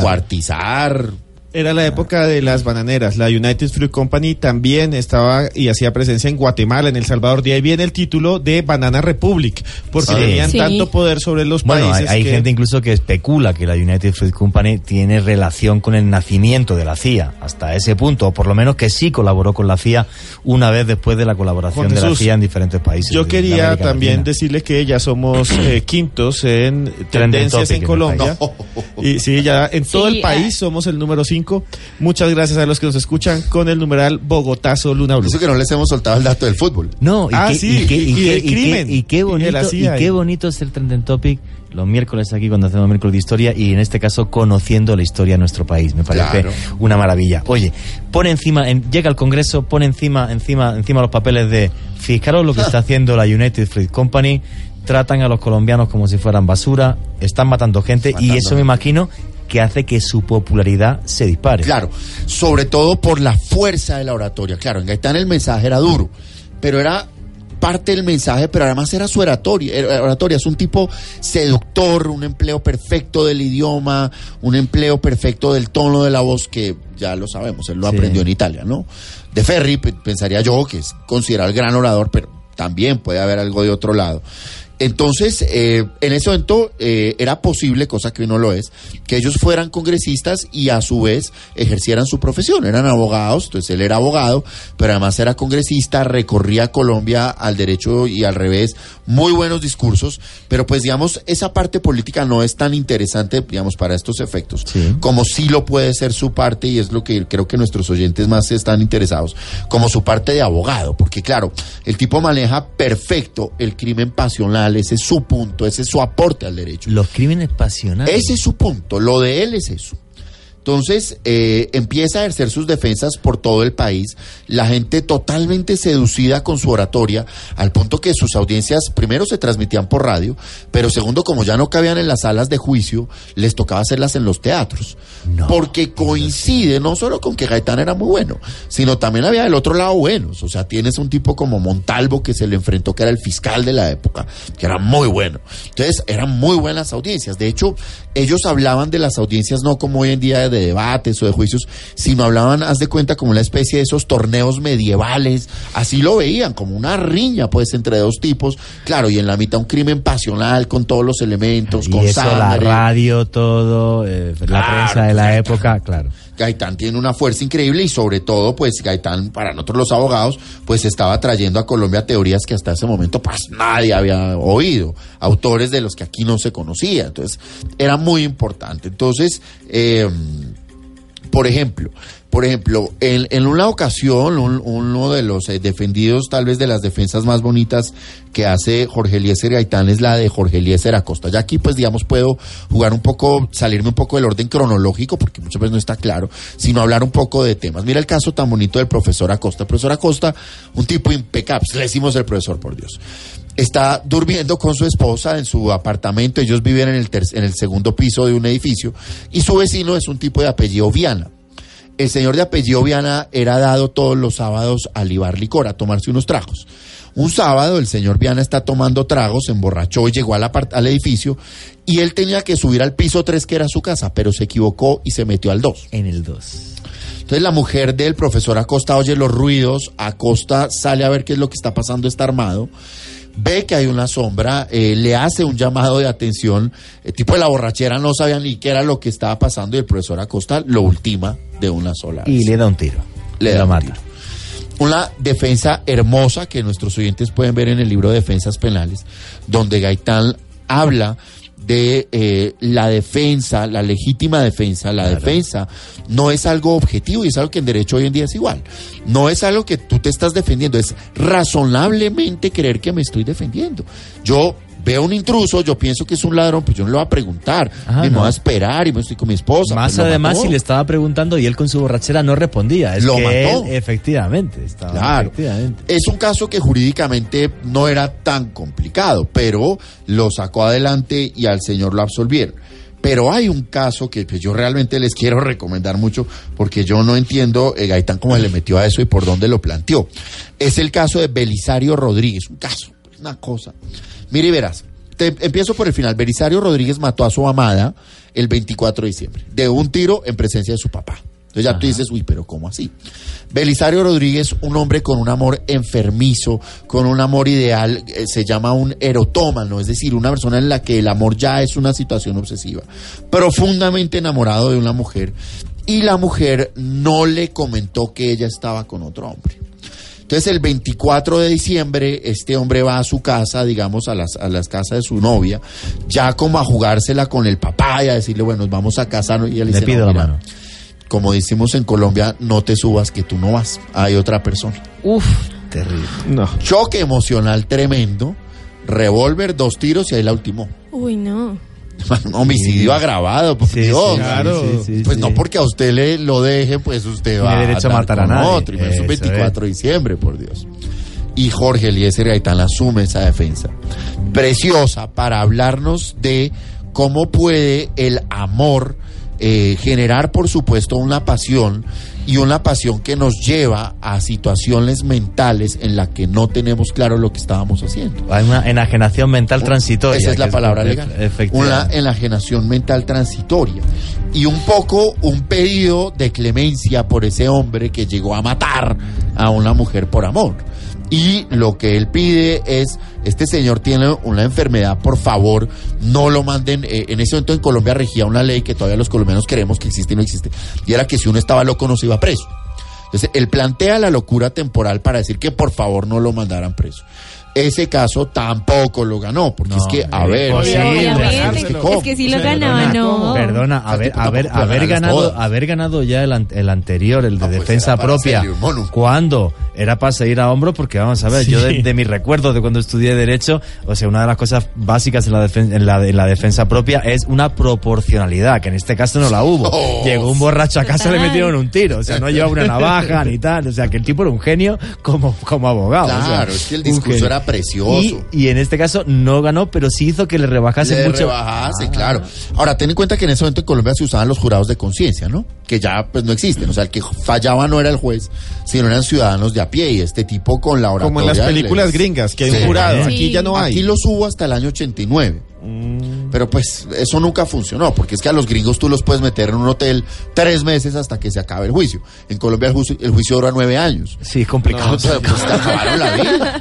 Era la época de las bananeras. La United Fruit Company también estaba y hacía presencia en Guatemala, en El Salvador. De ahí viene el título de Banana Republic, porque Sí. tenían Sí. tanto poder sobre los Bueno, hay, países. hay que- gente incluso que especula que la United Fruit Company tiene relación con el nacimiento de la CIA, hasta ese punto, o por lo menos que sí colaboró con la CIA una vez después de la colaboración Juan de la CIA en diferentes países. Yo de quería también Latina. decirle que ya somos eh, quintos en tendencias en en Colombia. país. Y sí, ya en todo Sí, el país ah. somos el número 5 5. Muchas gracias a los que nos escuchan con el numeral Bogotazo Luna Blue. Eso que no les hemos soltado el dato del fútbol. No, y, Ah, qué, sí, y, qué, y- y qué- del y qué- crimen. y qué bonito, y qué bonito es el Trending Topic los miércoles aquí cuando hacemos miércoles de historia y en este caso conociendo la historia de nuestro país. Me parece Claro. una maravilla. Oye, pone encima, en- llega al Congreso, pone encima, encima, encima los papeles de fijaros lo que está haciendo la United Fruit Company. Tratan a los colombianos como si fueran basura, están matando gente y eso gente. me imagino que hace que su popularidad se dispare. Claro, sobre todo por la fuerza de la oratoria. Claro, en Gaitán el mensaje era duro, pero era parte del mensaje, pero además era su oratoria. oratoria. Es un tipo seductor, un empleo perfecto del idioma, un empleo perfecto del tono de la voz que ya lo sabemos, él lo Sí. aprendió en Italia, ¿no? De Ferri, pe- pensaría yo, que es considerado el gran orador, pero también puede haber algo de otro lado. Entonces, eh, en ese momento eh, era posible, cosa que hoy no lo es, que ellos fueran congresistas y a su vez ejercieran su profesión. Eran abogados, entonces él era abogado, pero además era congresista, recorría Colombia al derecho y al revés, muy buenos discursos, pero pues digamos, esa parte política no es tan interesante, digamos, para estos efectos, Sí. como sí lo puede ser su parte, y es lo que creo que nuestros oyentes más están interesados, como su parte de abogado, porque claro, el tipo maneja perfecto el crimen pasional, ese es su punto, ese es su aporte al derecho. Los crímenes pasionales. Ese es su punto, lo de él es eso. Entonces eh, empieza a ejercer sus defensas por todo el país, la gente totalmente seducida con su oratoria, al punto que sus audiencias primero se transmitían por radio, pero segundo, como ya no cabían en las salas de juicio, les tocaba hacerlas en los teatros. No. porque coincide no solo con que Gaitán era muy bueno, sino también había del otro lado buenos. O sea, tienes un tipo como Montalvo que se le enfrentó, que era el fiscal de la época, que era muy bueno. Entonces, eran muy buenas audiencias. De hecho, ellos hablaban de las audiencias no como hoy en día de debates o de juicios, sino hablaban, haz de cuenta, como una especie de esos torneos medievales. Así lo veían, como una riña, pues, entre dos tipos. Claro, y en la mitad un crimen pasional con todos los elementos, y con eso, la sangre. radio, todo, eh, la Claro, prensa de la época, claro. Gaitán tiene una fuerza increíble y sobre todo, pues Gaitán, para nosotros los abogados, pues estaba trayendo a Colombia teorías que hasta ese momento pues nadie había oído, autores de los que aquí no se conocía, entonces era muy importante. Entonces, eh, por ejemplo, por ejemplo, en, en una ocasión, un- uno de los eh, defendidos, tal vez de las defensas más bonitas que hace Jorge Eliezer Gaitán es la de Jorge Eliezer Acosta. Ya aquí, pues, digamos, puedo jugar un poco, salirme un poco del orden cronológico, porque muchas veces no está claro, sino hablar un poco de temas. Mira el caso tan bonito del profesor Acosta. El profesor Acosta, un tipo impecable, le decimos el profesor, por Dios está durmiendo con su esposa en su apartamento. Ellos viven en el, ter- en el segundo piso de un edificio y su vecino es un tipo de apellido Viana. El señor de apellido Viana era dado todos los sábados a libar licor, a tomarse unos tragos. Un sábado el señor Viana está tomando tragos, se emborrachó y llegó al, al edificio y él tenía que subir al piso 3 que era su casa, pero se equivocó y se metió al 2. En el 2. Entonces la mujer del profesor Acosta oye los ruidos, Acosta sale a ver qué es lo que está pasando, está armado, ve que hay una sombra, eh, le hace un llamado de atención, el tipo de la borrachera no sabía ni qué era lo que estaba pasando y el profesor Acosta lo ultima de una sola vez. Y le da un tiro. Le Y da un mata. tiro. Una defensa hermosa que nuestros oyentes pueden ver en el libro Defensas Penales, donde Gaitán habla de eh, la defensa, la legítima defensa, la defensa no es algo objetivo y es algo que en derecho hoy en día es igual. No es algo que tú te estás defendiendo, es razonablemente creer que me estoy defendiendo. Yo veo un intruso, yo pienso que es un ladrón, pues yo no le voy a preguntar, Ah, ni me voy a esperar y me estoy con mi esposa. Más pues lo además, si le estaba preguntando y él con su borrachera no respondía. Es Lo que mató. él, efectivamente, estaba. Claro. Efectivamente. Es un caso que jurídicamente no era tan complicado, pero lo sacó adelante y al señor lo absolvieron. Pero hay un caso que pues, yo realmente les quiero recomendar mucho porque yo no entiendo eh, Gaitán cómo le metió a eso y por dónde lo planteó. Es el caso de Belisario Rodríguez, un caso, una cosa. Mire y verás, te empiezo por el final. Belisario Rodríguez mató a su amada el 24 de diciembre, de un tiro en presencia de su papá. Entonces ya tú dices, uy, pero ¿cómo así? Belisario Rodríguez, un hombre con un amor enfermizo, con un amor ideal, eh, se llama un erotómano, es decir, una persona en la que el amor ya es una situación obsesiva, profundamente enamorado de una mujer, y la mujer no le comentó que ella estaba con otro hombre. Entonces el 24 de diciembre este hombre va a su casa, digamos, a las, a las casas de su novia, ya como a jugársela con el papá y a decirle, bueno, nos vamos a casar. Y ella le Le dice, pido "No, la mira, mano. como decimos en Colombia, no te subas que tú no vas, hay otra persona. Uf, terrible. No. Choque emocional tremendo, revólver, dos tiros y ahí la ultimó. Uy, no. Un homicidio agravado, por Sí, Dios. sí, claro. sí, sí, Pues sí. no porque a usted le lo deje, pues usted Tiene va derecho a matar a nadie. otro. Y es un Eso 24 de diciembre, por Dios. Y Jorge Eliezer Gaitán asume esa defensa. Preciosa para hablarnos de cómo puede el amor eh, generar, por supuesto, una pasión y una pasión que nos lleva a situaciones mentales en las que no tenemos claro lo que estábamos haciendo. Hay una enajenación mental transitoria. Esa es la palabra legal. Una enajenación mental transitoria. Y un poco un pedido de clemencia por ese hombre que llegó a matar a una mujer por amor. Y lo que él pide es, este señor tiene una enfermedad, por favor, no lo manden. Eh, en ese momento en Colombia regía una ley que todavía los colombianos creemos que existe y no existe. Y era que si uno estaba loco no se iba preso. Entonces, él plantea la locura temporal para decir que por favor no lo mandaran preso. Ese caso tampoco lo ganó, porque No, es que, a es ver, imposible. Obviamente. es. Es que si lo ganaba, perdona, no. Perdona, haber, haber, haber ganado, todas. haber ganado ya el, an- el anterior, el de No, pues defensa era propia. ¿Cuándo? Era para seguir a hombro porque vamos a ver, yo de, Sí. de mis recuerdos de cuando estudié Derecho, o sea, una de las cosas básicas en la, defen- en la, en la defensa propia es una proporcionalidad, que en este caso no la hubo. Oh. Llegó un borracho a casa y le Total. metieron un tiro, o sea, no llevaba una navaja ni tal, o sea, que el tipo era un genio como, como abogado. o sea, Claro, es que el discurso genio. Era precioso. Y, y en este caso no ganó, pero sí hizo que le rebajase Le mucho. rebajase, Ah. claro. Ahora, ten en cuenta que en ese momento en Colombia se usaban los jurados de conciencia, ¿no? Que ya pues no existen. O sea, el que fallaba no era el juez, sino eran ciudadanos de a pie. Y este tipo con la oratoria... Como en las películas les- gringas, que hay Sí. un jurado. Sí. Aquí ya no hay. Aquí los hubo hasta el año 89. Pero pues eso nunca funcionó, porque es que a los gringos tú los puedes meter en un hotel tres meses hasta que se acabe el juicio. En Colombia el juicio, el juicio dura nueve años. Sí, es complicado. O sea, pues te acabaron la vida.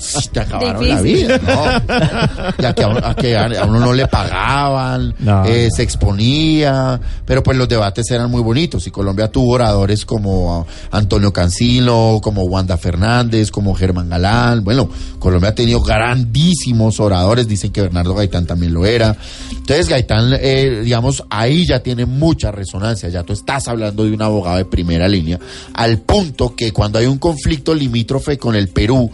Sí, Te acabaron la vida. ¿no? Ya que a, uno- a que a uno no le pagaban, No, eh, no. se exponía, pero pues los debates eran muy bonitos. Y Colombia tuvo oradores como Antonio Cancino, como Wanda Fernández, como Germán Galán. Bueno, Colombia ha tenido grandísimos oradores, dicen que Bernardo Gaitán también lo era. Entonces Gaitán, eh, digamos, ahí ya tiene mucha resonancia, ya tú estás hablando de un abogado de primera línea, al punto que cuando hay un conflicto limítrofe con el Perú,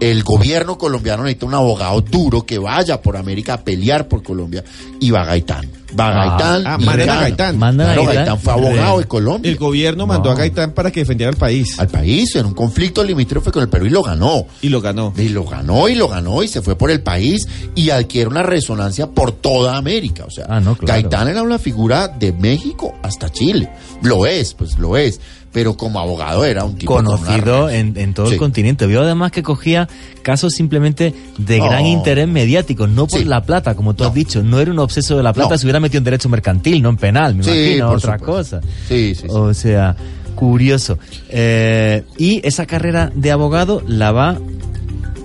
el gobierno colombiano necesita un abogado duro que vaya por América a pelear por Colombia y va Gaitán. Va Ah, Gaitán. ah, y mandan a. Gaitán. Mandan a Claro, Gaitán. Gaitán fue abogado de El Colombia. gobierno mandó No. a Gaitán para que defendiera al país. Al país en un conflicto limítrofe con el Perú y lo ganó. Y lo ganó. Y lo ganó y lo ganó y se fue por el país y adquiere una resonancia por toda América. O sea, Ah, no, claro. Gaitán era una figura de México hasta Chile. Lo es, pues lo es. Pero como abogado era un tipo conocido en, en todo Sí. el continente. Vio además que cogía casos simplemente de No. gran interés mediático, no por Sí. la plata, como tú No. has dicho. No era un obseso de la plata, No. se hubiera metido en derecho mercantil, no en penal, me Sí, imagino, otra supuesto. cosa. Sí, sí, sí. O sea, curioso. Eh, y esa carrera de abogado la va,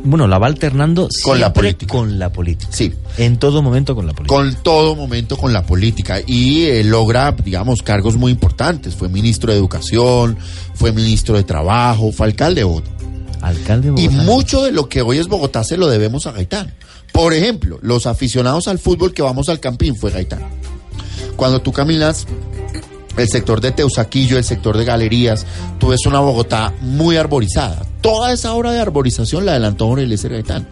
bueno, la va alternando Con la política. con la política. Sí. En todo momento con la política. con todo momento con la política y eh, logra, digamos, cargos muy importantes. Fue ministro de Educación, fue ministro de Trabajo, fue alcalde de Bogotá. Alcalde de Y Bogotá. mucho de lo que hoy es Bogotá se lo debemos a Gaitán. Por ejemplo, los aficionados al fútbol que vamos al Campín fue Gaitán. Cuando tú caminas el sector de Teusaquillo, el sector de galerías, tú ves una Bogotá muy arborizada. Toda esa obra de arborización la adelantó Jorge Eliezer Gaitán.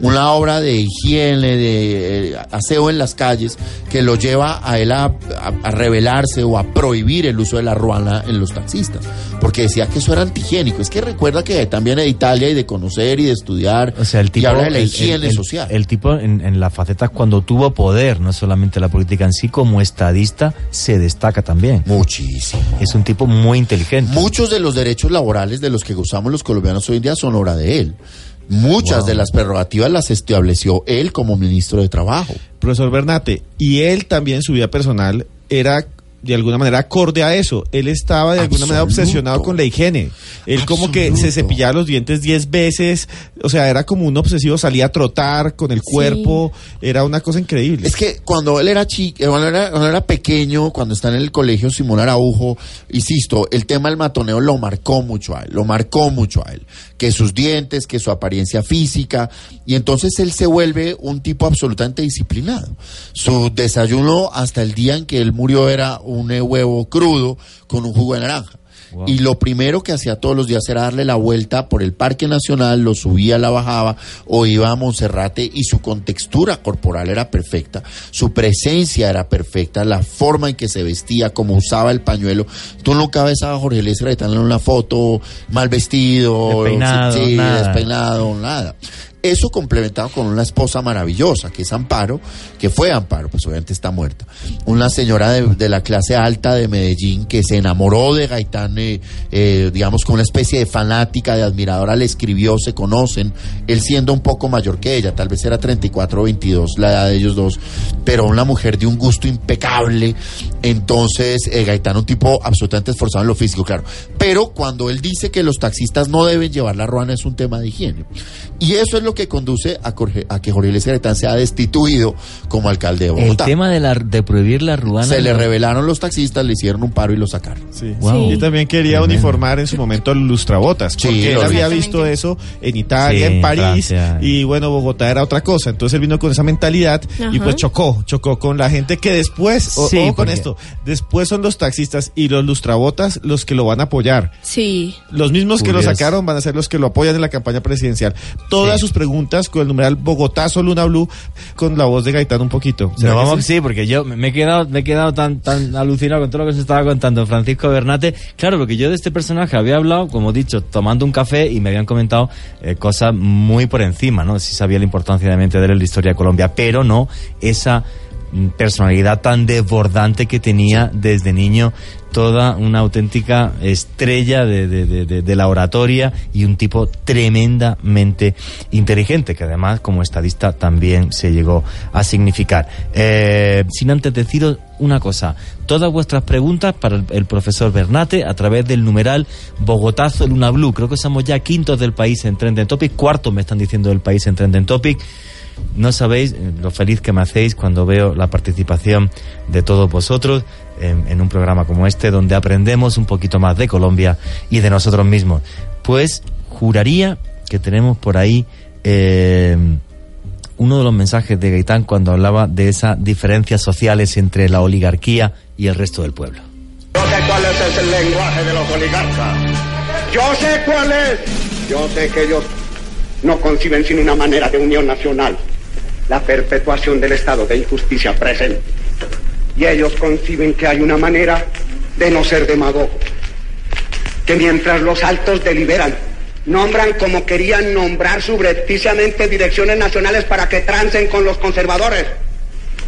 Una obra de higiene, de eh, aseo en las calles, que lo lleva a él a, a- o a prohibir el uso de la ruana en los taxistas. Porque decía que eso era antihigiénico. Es que recuerda que viene de Italia y de conocer y de estudiar. O sea, el tipo, y habla de la el- higiene el- el- social. el tipo en, en las facetas cuando tuvo poder, no solamente la política en sí, como estadista, se destaca también. Muchísimo. Es un tipo muy inteligente. Muchos de los derechos laborales de los que gozamos los colombianos hoy en día son obra de él. Muchas Wow. de las prerrogativas las estableció él como ministro de Trabajo. Profesor Bernate, y él también en su vida personal era de alguna manera acorde a eso. Él estaba de alguna manera obsesionado con la higiene. Él como que se cepillaba los dientes 10 veces, o sea, era como un obsesivo, salía a trotar con el cuerpo, era una cosa increíble. Es que cuando él era chico, cuando era, cuando era pequeño, cuando está en el colegio Simón Araujo, insisto, el tema del matoneo lo marcó mucho a él, lo marcó mucho a él. Que sus dientes, que su apariencia física, y entonces él se vuelve un tipo absolutamente disciplinado. Su desayuno hasta el día en que él murió era un eh, huevo crudo con un jugo de naranja. Wow. Y lo primero que hacía todos los días era darle la vuelta por el Parque Nacional, lo subía, la bajaba, o iba a Monserrate y su contextura corporal era perfecta, su presencia era perfecta, la forma en que se vestía, como usaba el pañuelo. Tú nunca ves a Jorge Luis Gaitán en una foto mal vestido, Despeinado, sí, nada. despeinado, nada. Eso complementado con una esposa maravillosa, que es Amparo, que fue Amparo, pues obviamente está muerta. Una señora de, la clase alta de Medellín que se enamoró de Gaitán, eh, eh, digamos, con una especie de fanática, de admiradora, le escribió, se conocen, él siendo un poco mayor que ella, tal vez era 34 o 22, la edad de ellos dos, pero una mujer de un gusto impecable. Entonces, eh, Gaitán, un tipo absolutamente esforzado en lo físico, claro. Pero cuando él dice que los taxistas no deben llevar la ruana, es un tema de higiene. Y eso es lo que conduce a, Jorge- a que Jorge Luis Gaitán sea destituido como alcalde de El Bogotá. tema de, la, de prohibir la ruana. Se le revelaron los taxistas, le hicieron un paro y lo sacaron. Sí. Wow. Y también quería Tremendo. uniformar en su momento el lustrabotas, Sí, porque él había visto eso en Italia, Sí, en París, Francia. y bueno, Bogotá era otra cosa. Entonces él vino con esa mentalidad y pues chocó, chocó con la gente que después, o- Sí, ojo con porque- esto, después son los taxistas y los lustrabotas los que lo van a apoyar. Sí. Los mismos que lo sacaron van a ser los que lo apoyan en la campaña presidencial. Todas Sí. sus preguntas con el numeral Bogotazo Luna Blue con la voz de Gaitán un poquito. ¿Será No, vamos, sí? sí, porque yo me he quedado, me he quedado tan, tan alucinado con todo lo que se estaba contando Francisco Bernate. Claro, porque yo de este personaje había hablado, como he dicho, tomando un café y me habían comentado eh, cosas muy por encima, ¿no? Si sabía la importancia de mente de él en la historia de Colombia, pero no esa personalidad tan desbordante que tenía desde niño toda una auténtica estrella de, de- de- de- la oratoria y un tipo tremendamente inteligente, que además como estadista también se llegó a significar. Eh, sin antes deciros una cosa, todas vuestras preguntas para el, el profesor Bernate a través del numeral Bogotazo Luna Blue. Creo que somos ya quintos del país en Trending Topic, cuartos me están diciendo del país en Trending Topic. No sabéis eh, lo feliz que me hacéis cuando veo la participación de todos vosotros en, un programa como este, donde aprendemos un poquito más de Colombia y de nosotros mismos. Pues juraría que tenemos por ahí eh, uno de los mensajes de Gaitán cuando hablaba de esas diferencias sociales entre la oligarquía y el resto del pueblo. Yo sé cuál es el lenguaje de los oligarcas. Yo sé cuál es. Yo sé que ellos no conciben sin una manera de unión nacional la perpetuación del estado de injusticia presente. Y ellos conciben que hay una manera de no ser demagogos. Que mientras los altos deliberan, nombran como querían nombrar subrepticiamente direcciones nacionales para que trancen con los conservadores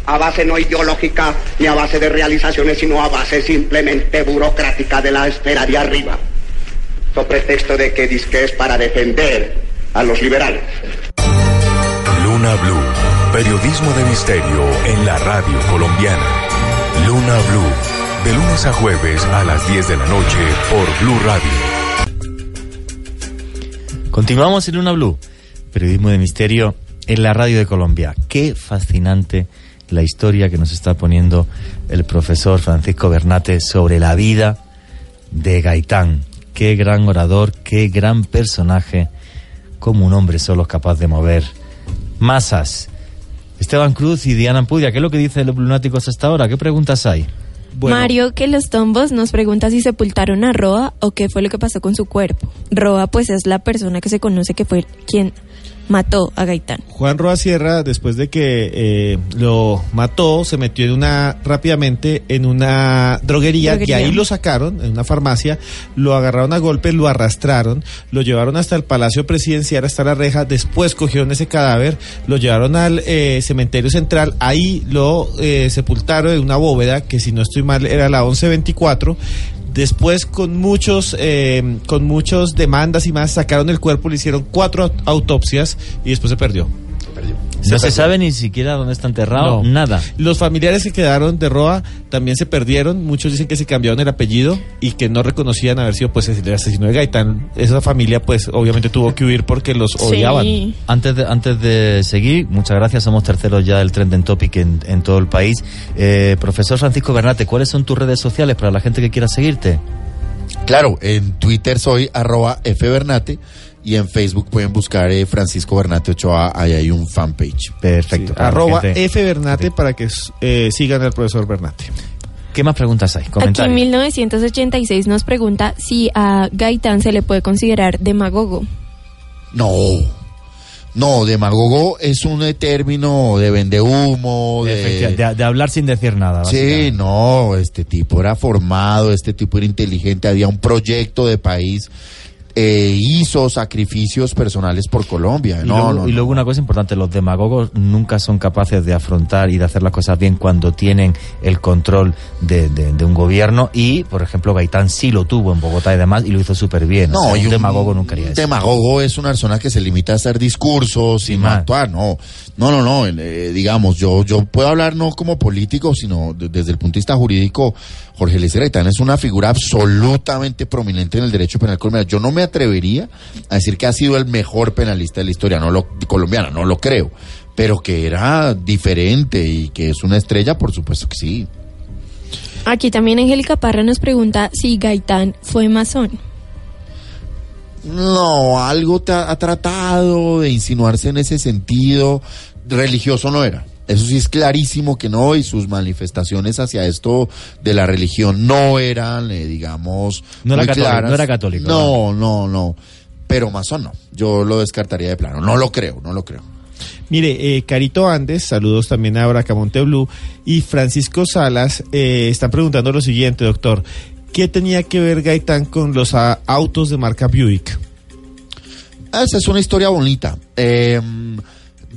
a base no ideológica ni a base de realizaciones, sino a base simplemente burocrática de la esfera de arriba. Sobre pretexto de que dice que es para defender a los liberales. Luna Blue, periodismo de misterio en la radio colombiana. Luna Blue, de lunes a jueves a las 10 de la noche por Blue Radio. Continuamos en Luna Blue, periodismo de misterio en la radio de Colombia. Qué fascinante la historia que nos está poniendo el profesor Francisco Bernate sobre la vida de Gaitán. Qué gran orador, qué gran personaje, como un hombre solo es capaz de mover masas. Esteban Cruz y Diana Ampudia, ¿qué es lo que dicen los lunáticos hasta ahora? ¿Qué preguntas hay? Mario que los tombos nos pregunta si sepultaron a Roa o qué fue lo que pasó con su cuerpo. Roa pues es la persona que se conoce que fue quien mató a Gaitán. Juan Roa Sierra, después de que eh, lo mató, se metió en una rápidamente en una droguería, Droguería. y ahí lo sacaron, en una farmacia, lo agarraron a golpes, lo arrastraron, lo llevaron hasta el Palacio Presidencial, hasta la reja, después cogieron ese cadáver, lo llevaron al eh, cementerio central, ahí lo eh, sepultaron en una bóveda, que si no estoy mal era la 1124, Después, con muchos, eh, con muchos demandas y más, sacaron el cuerpo, le hicieron cuatro aut- autopsias y después se perdió. No se sabe ni siquiera dónde está enterrado, No. nada. Los familiares que quedaron de Roa también se perdieron. Muchos dicen que se cambiaron el apellido y que no reconocían haber sido pues el asesino de Gaitán. Esa familia pues obviamente tuvo que huir porque los odiaban. Sí. Antes de, antes de seguir, muchas gracias. Somos terceros ya del Trending Topic en, en todo el país. Eh, profesor Francisco Bernate, ¿cuáles son tus redes sociales para la gente que quiera seguirte? Claro, en Twitter soy arroba fbernate y en Facebook pueden buscar eh, Francisco Bernate Ochoa, ahí hay un fanpage. Perfecto. Sí, arroba F Bernate para que eh, sigan al profesor Bernate. ¿Qué más preguntas hay? Aquí en Comentarios. 1986 nos pregunta si a Gaitán se le puede considerar demagogo. No. No, demagogo es un eh, término de vendehumo, Efectiva- de... de, de hablar sin decir nada. Sí, no, este tipo era formado, este tipo era inteligente, había un proyecto de país, eh, hizo sacrificios personales por Colombia. Y, luego, no, y no. luego una cosa importante, los demagogos nunca son capaces de afrontar y de hacer las cosas bien cuando tienen el control de, de- de un gobierno y, por ejemplo, Gaitán sí lo tuvo en Bogotá y demás y lo hizo súper bien. No, O sea, y un un demagogo nunca haría eso. Demagogo es una persona que se limita a hacer discursos y no actuar. No, no, no, no. eh, digamos, yo, yo puedo hablar no como político, sino de- desde el punto de vista jurídico. Jorge Eliezer Gaitán es una figura absolutamente prominente en el derecho penal colombiano. Yo no me atrevería a decir que ha sido el mejor penalista de la historia no lo, colombiana, no lo creo. Pero que era diferente y que es una estrella, por supuesto que sí. Aquí también Angélica Parra nos pregunta si Gaitán fue masón. No, algo te ha, ha tratado de insinuarse en ese sentido. Religioso no era. Eso sí es clarísimo que no, y sus manifestaciones hacia esto de la religión no eran, eh, digamos, No era muy católico, claras. no era católico, No, no, no. Pero masón no. Yo lo descartaría de plano. No lo creo, no lo creo. Mire, eh, Carito Andes, saludos también a Bracamonte Blue, y Francisco Salas eh, están preguntando lo siguiente, doctor. ¿Qué tenía que ver Gaitán con los ah, autos de marca Buick? Esa es una historia bonita. Eh,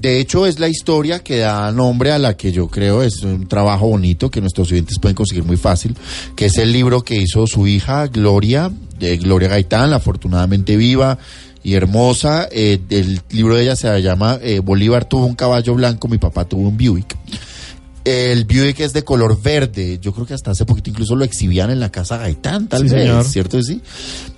de hecho, es la historia que da nombre a la que yo creo es un trabajo bonito que nuestros oyentes pueden conseguir muy fácil, que es el libro que hizo su hija Gloria, de Gloria Gaitán, afortunadamente viva y hermosa. Eh, el libro de ella se llama eh, Bolívar tuvo un caballo blanco, mi papá tuvo un Buick. El Buick es de color verde. Yo creo que hasta hace poquito incluso lo exhibían en la casa Gaitán, tal Sí, vez, señor. ¿cierto sí?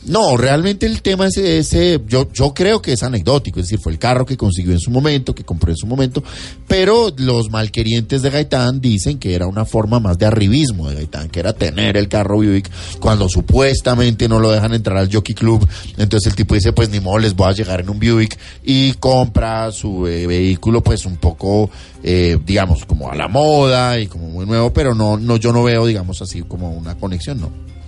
No, realmente el tema es ese, yo, yo creo que es anecdótico, es decir, fue el carro que consiguió en su momento, que compró en su momento, pero los malquerientes de Gaitán dicen que era una forma más de arribismo de Gaitán, que era tener el carro Buick cuando supuestamente no lo dejan entrar al Jockey Club, entonces el tipo dice, pues ni modo, les voy a llegar en un Buick y compra su eh, vehículo pues un poco, eh, digamos, como a la moda y como muy nuevo, pero no, no, yo no veo, digamos así, como una conexión, no.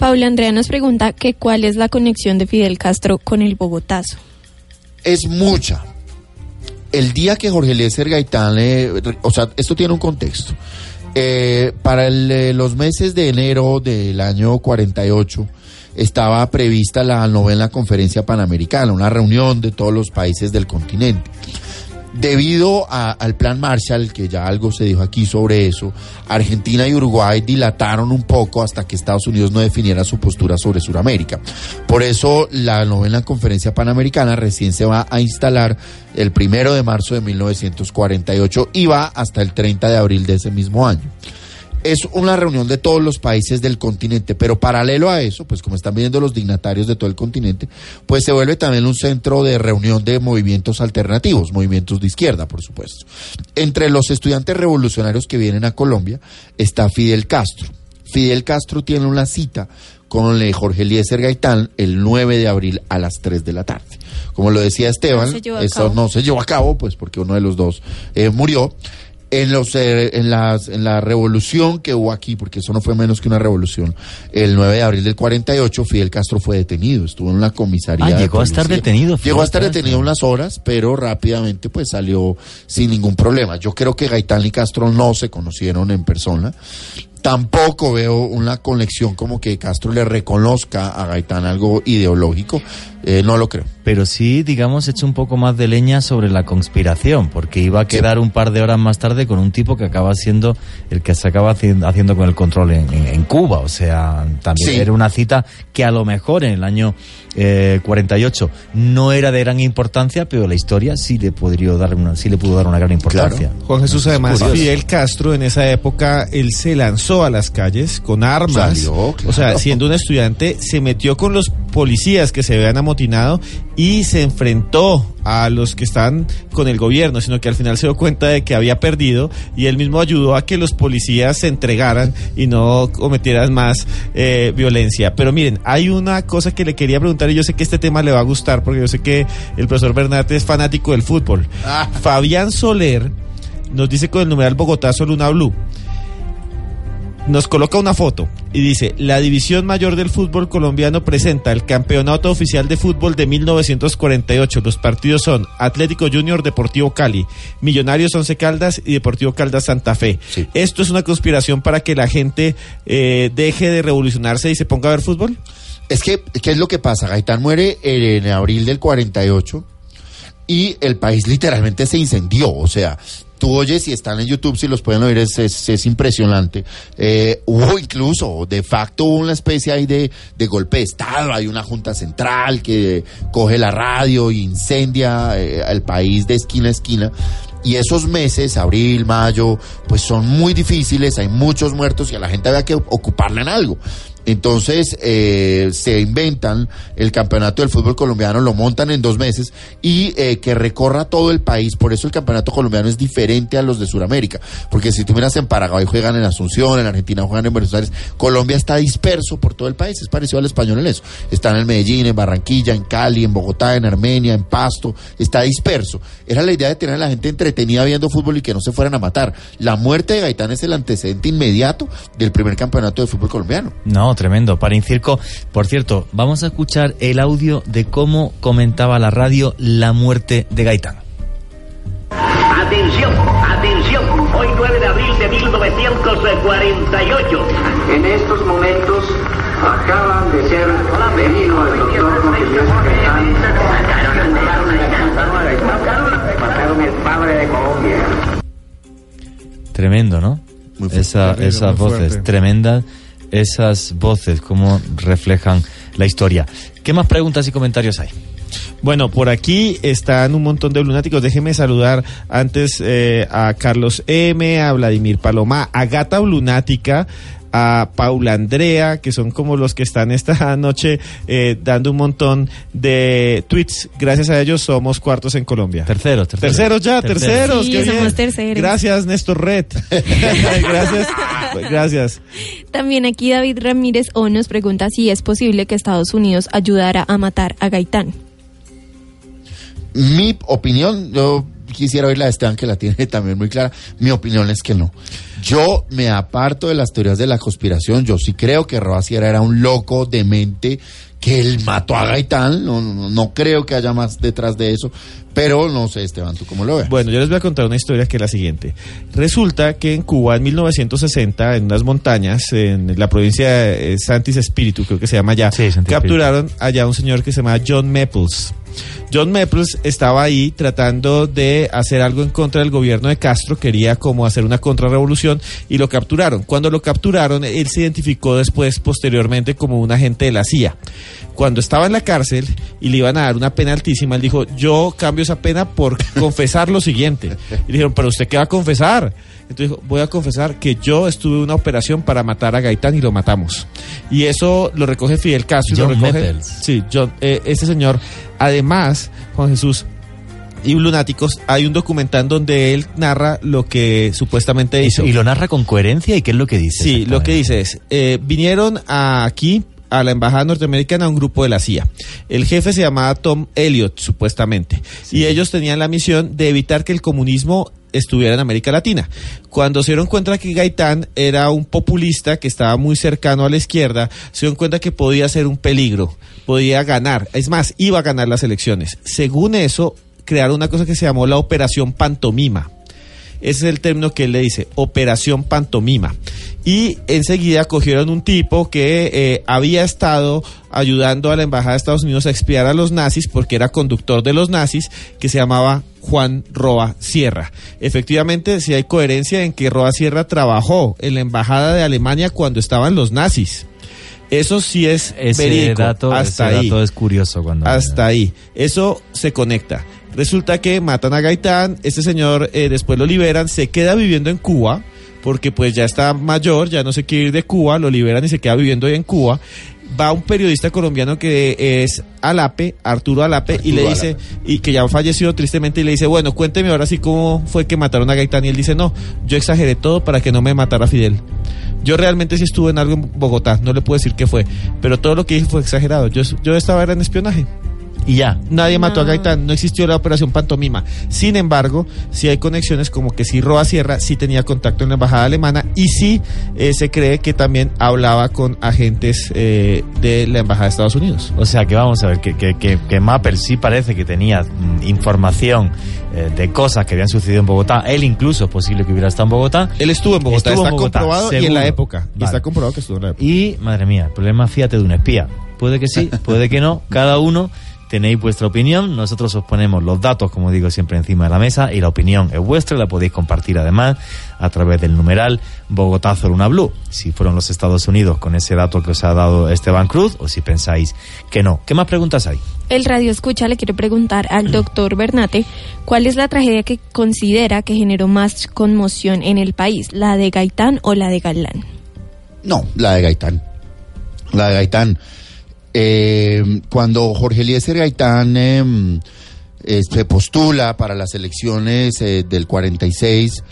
Paula Andrea nos pregunta que cuál es la conexión de Fidel Castro con el Bogotazo. es mucha. El día que Jorge Eliezer Gaitán, le- o sea, esto tiene un contexto. Eh, para eh, los meses de enero del año 48 estaba prevista la novena conferencia panamericana, una reunión de todos los países del continente. Debido al plan Marshall, que ya algo se dijo aquí sobre eso, Argentina y Uruguay dilataron un poco hasta que Estados Unidos no definiera su postura sobre Sudamérica. Por eso la novena conferencia panamericana recién se va a instalar el primero de marzo de 1948 y va hasta el 30 de abril de ese mismo año es una reunión de todos los países del continente, pero paralelo a eso, pues como están viendo los dignatarios de todo el continente, pues se vuelve también un centro de reunión de movimientos alternativos, movimientos de izquierda, por supuesto. Entre los estudiantes revolucionarios que vienen a Colombia está Fidel Castro. Fidel Castro tiene una cita con Jorge Eliezer Gaitán el 9 de abril a las 3 de la tarde. Como lo decía Esteban, No eso cabo. no se llevó a cabo, pues porque uno de los dos eh, murió. En, los, eh, en, las, en la revolución que hubo aquí, porque eso no fue menos que una revolución, el 9 de abril del 48, Fidel Castro fue detenido, estuvo en la comisaría. Ah, llegó a estar detenido, Fidel Llegó a estar detenido unas horas, pero rápidamente pues salió sin ningún problema. Yo creo que Gaitán y Castro no se conocieron en persona. Tampoco veo una conexión como que Castro le reconozca a Gaitán algo ideológico. Eh, no lo creo. Pero sí, digamos, hecho un poco más de leña sobre la conspiración, porque iba a quedar un par de horas más tarde con un tipo que acaba siendo el que se acaba haci- haciendo con el control en, en- en Cuba. O sea, también Sí. era una cita que a lo mejor en el año eh, 48 no era de gran importancia, pero la historia sí le, podría dar una, sí le pudo dar una gran importancia. Juan Jesús, además, curioso. Fidel Castro en esa época, él se lanzó a las calles con armas. Salió, claro. O sea, siendo un estudiante, se metió con los policías que se habían amotinado y se enfrentó a los que están con el gobierno, sino que al final se dio cuenta de que había perdido y él mismo ayudó a que los policías se entregaran y no cometieran más eh, violencia. Pero miren, hay una cosa que le quería preguntar y yo sé que este tema le va a gustar porque yo sé que el profesor Bernat es fanático del fútbol. Fabián Soler nos dice con el numeral Bogotá Soluna Blue. Nos coloca una foto y dice, la división mayor del fútbol colombiano presenta el campeonato oficial de fútbol de 1948. Los partidos son Atlético Junior, Deportivo Cali, Millonarios Once Caldas y Deportivo Caldas Santa Fe. Sí. ¿Esto es una conspiración para que la gente eh, deje de revolucionarse y se ponga a ver fútbol? Es que, ¿qué es lo que pasa? Gaitán muere en abril del 48 y el país literalmente se incendió. O sea, tú oyes y están en YouTube, si los pueden oír, es, es, es impresionante. Eh, hubo incluso, de facto, una especie ahí de, de golpe de Estado. Hay una junta central que coge la radio e incendia eh, el país de esquina a esquina. Y esos meses, abril, mayo, pues son muy difíciles, hay muchos muertos y a la gente había que ocuparla en algo. Entonces eh, se inventan el campeonato del fútbol colombiano, lo montan en dos meses y eh, que recorra todo el país. Por eso el campeonato colombiano es diferente a los de Sudamérica. Porque si tú miras en Paraguay juegan en Asunción, en Argentina juegan en Buenos Aires, Colombia está disperso por todo el país. Es parecido al español en eso. Están en Medellín, en Barranquilla, en Cali, en Bogotá, en Armenia, en Pasto. Está disperso. Era la idea de tener a la gente entretenida viendo fútbol y que no se fueran a matar. La muerte de Gaitán es el antecedente inmediato del primer campeonato de fútbol colombiano. No, tremendo. Para Incirco, por cierto, vamos a escuchar el audio de cómo comentaba la radio la muerte de Gaitán. Atención, atención, hoy 9 de abril de 1948. En estos momentos acaban de ser venido al doctor. Mataron el padre de Colombia. Tremendo, ¿no? Esa- esas voces, fuerte. tremendas esas voces, cómo reflejan la historia. ¿Qué más preguntas y comentarios hay? Bueno, por aquí están un montón de lunáticos. Déjeme saludar antes eh, a Carlos M, a Vladimir Paloma, a Gata Lunática, a Paula Andrea, que son como los que están esta noche eh, dando un montón de tweets. Gracias a ellos somos cuartos en Colombia. Terceros, terceros. Terceros ya, terceros. Sí, qué somos bien. terceros. Gracias, Néstor Red. gracias, gracias. También aquí David Ramírez O nos pregunta si es posible que Estados Unidos ayudara a matar a Gaitán. Mi opinión, yo quisiera oír la de Esteban que la tiene también muy clara. Mi opinión es que no. Yo me aparto de las teorías de la conspiración. Yo sí creo que Roa Sierra era un loco demente que él mató a Gaitán. No, no, no creo que haya más detrás de eso. Pero no sé, Esteban, ¿tú cómo lo ves? Bueno, yo les voy a contar una historia que es la siguiente. Resulta que en Cuba, en 1960, en unas montañas, en la provincia de eh, Santis Espíritu, creo que se llama allá, Sí, capturaron allá un señor que se llama John Maples. John Maples estaba ahí tratando de hacer algo en contra del gobierno de Castro, quería como hacer una contrarrevolución y lo capturaron. Cuando lo capturaron, él se identificó después, posteriormente, como un agente de la CIA. Cuando estaba en la cárcel y le iban a dar una pena altísima, él dijo, yo cambio esa pena por confesar lo siguiente. Y dijeron, pero usted qué va a confesar? Entonces dijo, voy a confesar que yo estuve en una operación para matar a Gaitán y lo matamos. Y eso lo recoge Fidel Castro. y lo John recoge. Sí, John, eh, este señor. Además, Juan Jesús y Lunáticos, hay un documental donde él narra lo que supuestamente hizo. Y lo narra con coherencia y qué es lo que dice. Sí, lo que dice es, eh, vinieron a- aquí a la embajada norteamericana un grupo de la CIA. El jefe se llamaba Tom Elliot, supuestamente, y ellos tenían la misión de evitar que el comunismo estuviera en América Latina. Cuando se dieron cuenta que Gaitán era un populista que estaba muy cercano a la izquierda, se dieron cuenta que podía ser un peligro, podía ganar, es más, iba a ganar las elecciones. Según eso, crearon una cosa que se llamó la Operación Pantomima. Ese es el término que él le dice, operación pantomima. Y enseguida cogieron un tipo que eh, había estado ayudando a la Embajada de Estados Unidos a expiar a los nazis porque era conductor de los nazis, que se llamaba Juan Roa Sierra. Efectivamente, si hay coherencia en que Roa Sierra trabajó en la Embajada de Alemania cuando estaban los nazis. Eso sí es Ese verídico. dato, hasta ese ahí. dato es curioso cuando... Hasta ahí. Eso se conecta. Resulta que matan a Gaitán, este señor eh, después lo liberan, se queda viviendo en Cuba, porque pues ya está mayor, ya no se quiere ir de Cuba, lo liberan y se queda viviendo ahí en Cuba. Va un periodista colombiano que es Alape, Arturo Alape, y le dice, y que ya falleció tristemente, y le dice, bueno, cuénteme ahora sí cómo fue que mataron a Gaitán. Y él dice, no, yo exageré todo para que no me matara Fidel. Yo realmente sí estuve en algo en Bogotá, no le puedo decir qué fue, pero todo lo que dije fue exagerado. Yo, yo estaba era en espionaje. Y ya. Nadie mató a No. Gaitán, no existió la operación pantomima. Sin embargo, sí hay conexiones como que sí Roa Sierra sí tenía contacto en la embajada alemana y sí eh, se cree que también hablaba con agentes eh, de la embajada de Estados Unidos. O sea que vamos a ver que, que, que, que Mapper sí parece que tenía mm, información eh, de cosas que habían sucedido en Bogotá. Él incluso es posible que hubiera estado en Bogotá. Él estuvo en Bogotá, Estuvo en está Bogotá, comprobado y en seguro. la época. Vale. está comprobado que estuvo en la época. Y, madre mía, el problema, fíjate, de un espía. Puede que sí, puede que no. Cada uno tenéis vuestra opinión. Nosotros os ponemos los datos, como digo, siempre encima de la mesa. Y la opinión es vuestra. La podéis compartir además a través del numeral Bogotá Zona Blue. Si fueron los Estados Unidos con ese dato que os ha dado Esteban Cruz o si pensáis que no. ¿Qué más preguntas hay? El radio escucha le quiere preguntar al doctor Bernate cuál es la tragedia que considera que generó más conmoción en el país, la de Gaitán o la de Galán. No, la de Gaitán. La de Gaitán. Eh, cuando Jorge Eliezer Gaitán eh, eh, se postula para las elecciones eh, del 46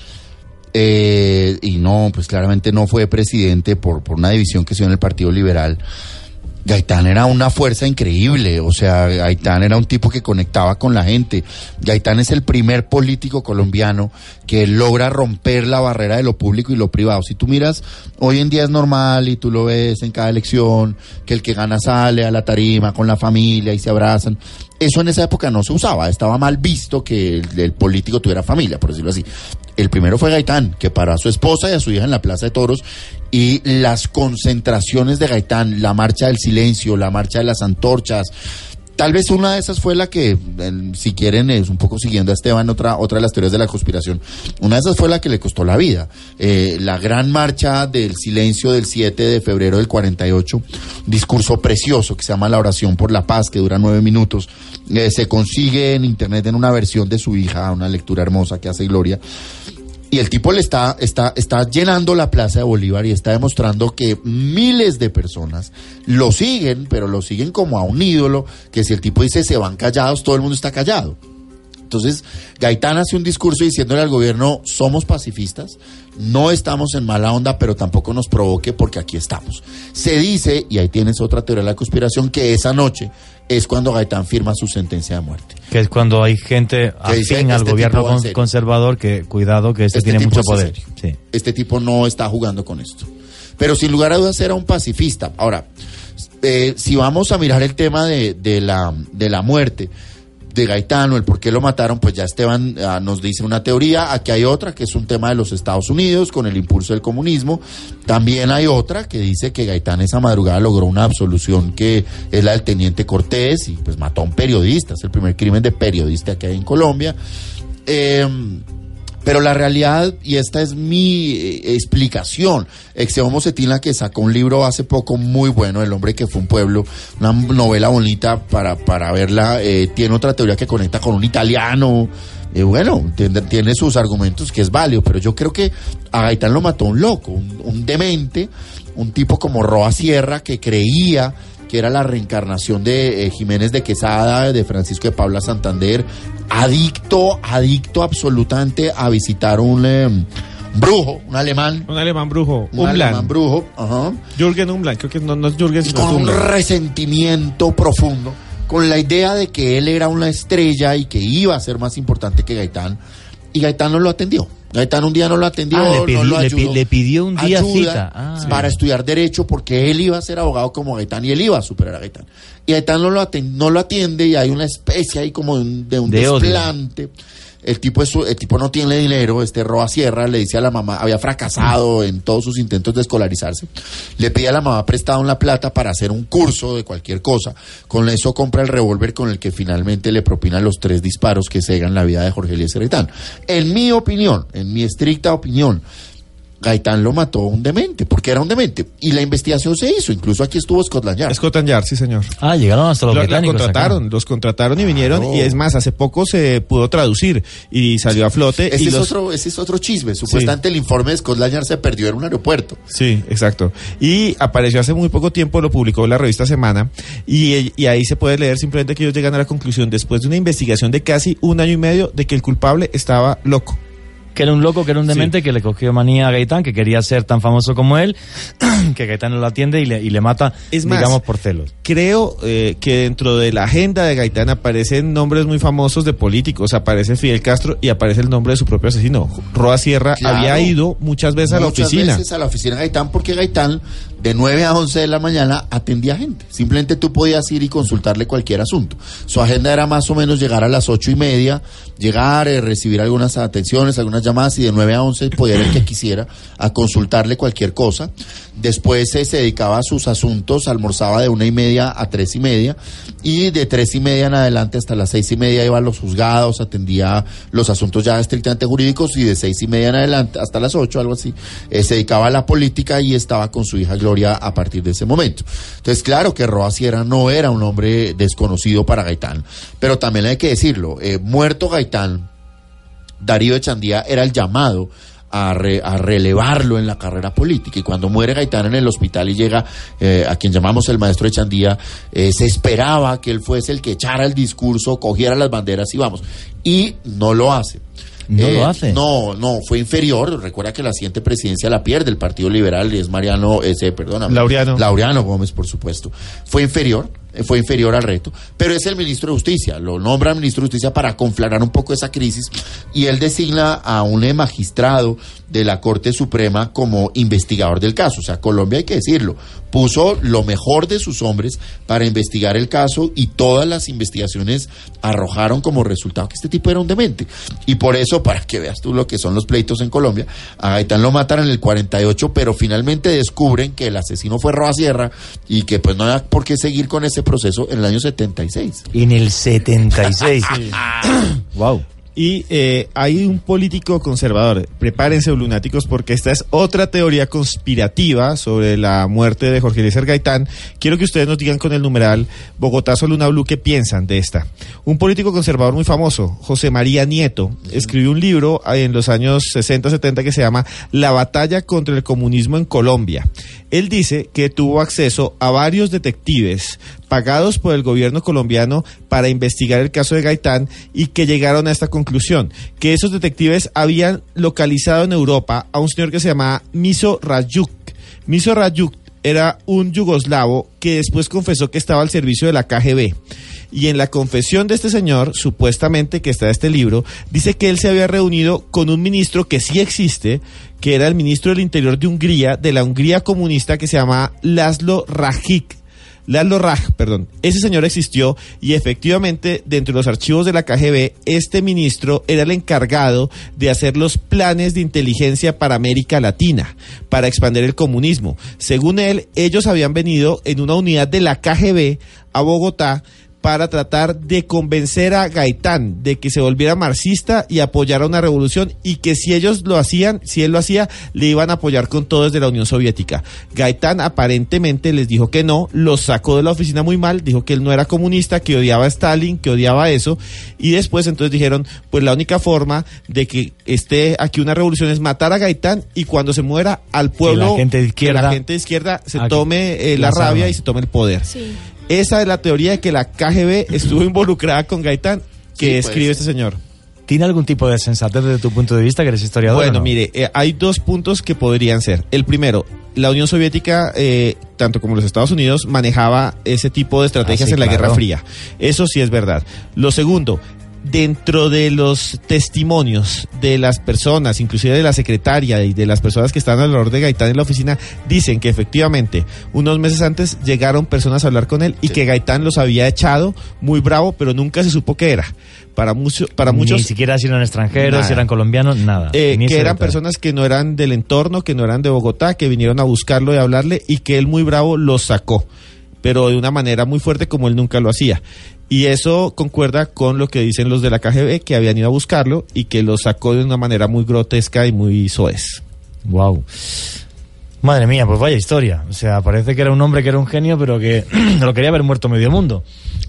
eh, y no, pues claramente no fue presidente por, por una división que se dio en el Partido Liberal. Gaitán era una fuerza increíble, o sea, Gaitán era un tipo que conectaba con la gente. Gaitán es el primer político colombiano que logra romper la barrera de lo público y lo privado. Si tú miras, hoy en día es normal y tú lo ves en cada elección, que el que gana sale a la tarima con la familia y se abrazan. Eso en esa época no se usaba, estaba mal visto que el, el político tuviera familia, por decirlo así. El primero fue Gaitán, que paró a su esposa y a su hija en la Plaza de Toros y las concentraciones de Gaitán, la marcha del silencio, la marcha de las antorchas. Tal vez una de esas fue la que, si quieren, es un poco siguiendo a Esteban, otra, otra de las teorías de la conspiración. Una de esas fue la que le costó la vida. Eh, la gran marcha del silencio del 7 de febrero del 48, un discurso precioso que se llama La oración por la paz, que dura nueve minutos. Eh, se consigue en internet en una versión de su hija, una lectura hermosa que hace Gloria. Y el tipo le está, está, está llenando la plaza de Bolívar y está demostrando que miles de personas lo siguen, pero lo siguen como a un ídolo, que si el tipo dice se van callados, todo el mundo está callado. Entonces, Gaitán hace un discurso diciéndole al gobierno, somos pacifistas, no estamos en mala onda, pero tampoco nos provoque porque aquí estamos. Se dice, y ahí tienes otra teoría de la conspiración, que esa noche es cuando Gaitán firma su sentencia de muerte. Que es cuando hay gente dice, afín al este gobierno conservador que, cuidado, que este, Este tiene mucho poder. Sí. Este tipo no está jugando con esto. Pero sin lugar a dudas era un pacifista. Ahora, eh, si vamos a mirar el tema de, de la, de la muerte de Gaetano, el por qué lo mataron, pues ya Esteban ah, nos dice una teoría, aquí hay otra que es un tema de los Estados Unidos con el impulso del comunismo, también hay otra que dice que Gaitán esa madrugada logró una absolución que es la del teniente Cortés y pues mató a un periodista, es el primer crimen de periodista que hay en Colombia. Em, pero la realidad, y esta es mi eh, explicación, Exeomo Cetina, que sacó un libro hace poco muy bueno, El hombre que fue un pueblo, una novela bonita para, para verla, eh, tiene otra teoría que conecta con un italiano, eh, bueno, tiene, sus argumentos que es válido, pero yo creo que a Gaitán lo mató un loco, un demente, un tipo como Roa Sierra que creía que era la reencarnación de eh, Jiménez de Quesada, de Francisco de Paula Santander, adicto, adicto absolutamente a visitar un eh, brujo, un alemán, Un alemán brujo, un alemán Umland. brujo, ajá, Jürgen Umland, creo que no, no es Jürgen, y sino es con un resentimiento profundo, con la idea de que él era una estrella y que iba a ser más importante que Gaitán, y Gaitán no lo atendió. Gaitán un día no lo atendió, Ah, le no pidió- lo le pi- ayudó. le pidió un día cita. Ah. para estudiar Derecho porque él iba a ser abogado como Gaitán y él iba a superar a Gaitán. Y Gaitán no lo, aten- no lo atiende y hay una especie ahí como de un, de un De odio. El tipo, es, el tipo no tiene dinero, este Roa Sierra le dice a la mamá, había fracasado en todos sus intentos de escolarizarse, le pide a la mamá prestado una plata para hacer un curso de cualquier cosa, con eso compra el revólver con el que finalmente le propina los tres disparos que cegan la vida de Jorge Eliezer. En mi opinión, en mi estricta opinión, Gaitán lo mató un demente, porque era un demente. Y la investigación se hizo, incluso aquí estuvo Scotland Yard. Scotland Yard, sí, señor. Ah, llegaron hasta los Lo- británicos. contrataron, acá. los contrataron y vinieron Claro. y es más, hace poco se pudo traducir y salió a flote. Ese y es, los- otro, ese es otro chisme. Supuestamente el informe de Scotland Yard se perdió en un aeropuerto. Sí, exacto. Y apareció hace muy poco tiempo, lo publicó la revista Semana, y, y ahí se puede leer simplemente que ellos llegan a la conclusión, después de una investigación de casi un año y medio, de que el culpable estaba loco. Que era un loco, que era un demente, que le cogió manía a Gaitán, que quería ser tan famoso como él, que Gaitán no lo atiende y le, y le mata, Es más, digamos, por celos. Creo eh, que dentro de la agenda de Gaitán aparecen nombres muy famosos de políticos. Aparece Fidel Castro y aparece el nombre de su propio asesino. Roa Sierra Claro. había ido muchas veces a la Muchas oficina. veces a la oficina de Gaitán porque Gaitán de 9 a 11 de la mañana atendía gente. Simplemente tú podías ir y consultarle cualquier asunto. Su agenda era más o menos llegar a las ocho y media, llegar, eh, recibir algunas atenciones, algunas llamadas y de 9 a 11 podía ir el que quisiera a consultarle cualquier cosa. Después eh, se dedicaba a sus asuntos, almorzaba de una y media a tres y media y de tres y media en adelante hasta las seis y media iba a los juzgados, atendía los asuntos ya estrictamente jurídicos y de seis y media en adelante hasta las ocho, algo así, eh, se dedicaba a la política y estaba con su hija Gloria a partir de ese momento. Entonces, claro que Roa Sierra no era un hombre desconocido para Gaitán, pero también hay que decirlo, eh, muerto Gaitán, Darío Echandía era el llamado a, re- a relevarlo en la carrera política. Y cuando muere Gaitán en el hospital y llega eh, a quien llamamos el maestro Echandía, eh, se esperaba que él fuese el que echara el discurso, cogiera las banderas y vamos. Y no lo hace. No Eh, lo hace. No, no, fue inferior. Recuerda que la siguiente presidencia la pierde el Partido Liberal y es Mariano, ese, perdóname. Laureano. Laureano Gómez, por supuesto. Fue inferior, eh, fue inferior al reto, pero es el ministro de Justicia. Lo nombra ministro de Justicia para conflarar un poco esa crisis y él designa a un eh, magistrado de la Corte Suprema como investigador del caso. O sea, Colombia hay que decirlo, puso lo mejor de sus hombres para investigar el caso y todas las investigaciones arrojaron como resultado que este tipo era un demente. Y por eso, para que veas tú lo que son los pleitos en Colombia, a Gaitán lo mataron en el 48, pero finalmente descubren que el asesino fue Roa Sierra y que pues no había por qué seguir con ese proceso en el año 76. En el 76. wow. Y eh, hay un político conservador, prepárense lunáticos porque esta es otra teoría conspirativa sobre la muerte de Jorge Eliezer Gaitán. Quiero que ustedes nos digan con el numeral Bogotá Luna Blue qué piensan de esta. Un político conservador muy famoso, José María Nieto, escribió un libro en los años 60-70 que se llama La batalla contra el comunismo en Colombia. Él dice que tuvo acceso a varios detectives pagados por el gobierno colombiano para investigar el caso de Gaitán y que llegaron a esta conclusión, que esos detectives habían localizado en Europa a un señor que se llamaba Miso Rajuk. Miso Rajuk era un yugoslavo que después confesó que estaba al servicio de la KGB. Y en la confesión de este señor, supuestamente que está en este libro, dice que él se había reunido con un ministro que sí existe, que era el ministro del Interior de Hungría, de la Hungría comunista, que se llama Laszlo Rajic. Laszlo Raj, perdón. Ese señor existió y efectivamente dentro de los archivos de la KGB, este ministro era el encargado de hacer los planes de inteligencia para América Latina, para expandir el comunismo. Según él, ellos habían venido en una unidad de la KGB a Bogotá para tratar de convencer a Gaitán de que se volviera marxista y apoyara una revolución y que si ellos lo hacían, si él lo hacía, le iban a apoyar con todo desde la Unión Soviética. Gaitán aparentemente les dijo que no, los sacó de la oficina muy mal, dijo que él no era comunista, que odiaba a Stalin, que odiaba eso y después entonces dijeron, pues la única forma de que esté aquí una revolución es matar a Gaitán y cuando se muera al pueblo, la gente de que izquierda- la gente de izquierda se tome eh, la las rabia y se tome el poder. Sí. Esa es la teoría de que la KGB estuvo involucrada con Gaitán, que Sí, puede escribe este señor. ¿Tiene algún tipo de sensatez desde tu punto de vista, que eres historiador? Bueno, no? mire, eh, hay dos puntos que podrían ser. El primero, la Unión Soviética, eh, tanto como los Estados Unidos, manejaba ese tipo de estrategias Ah, sí, en la claro. Guerra Fría. Eso sí es verdad. Lo segundo, dentro de los testimonios de las personas, inclusive de la secretaria y de las personas que están alrededor de Gaitán en la oficina, dicen que efectivamente unos meses antes llegaron personas a hablar con él y que Gaitán los había echado muy bravo, pero nunca se supo qué era. Para, mucho, para muchos Ni siquiera si eran extranjeros, Nada. si eran colombianos, nada. eh, que eran personas que no eran del entorno, que no eran de Bogotá, que vinieron a buscarlo y a hablarle y que él muy bravo los sacó, pero de una manera muy fuerte como él nunca lo hacía. Y eso concuerda con lo que dicen los de la KGB, que habían ido a buscarlo y que lo sacó de una manera muy grotesca y muy soez. Wow. Madre mía, pues vaya historia. O sea, parece que era un hombre que era un genio, pero que lo quería haber muerto medio mundo.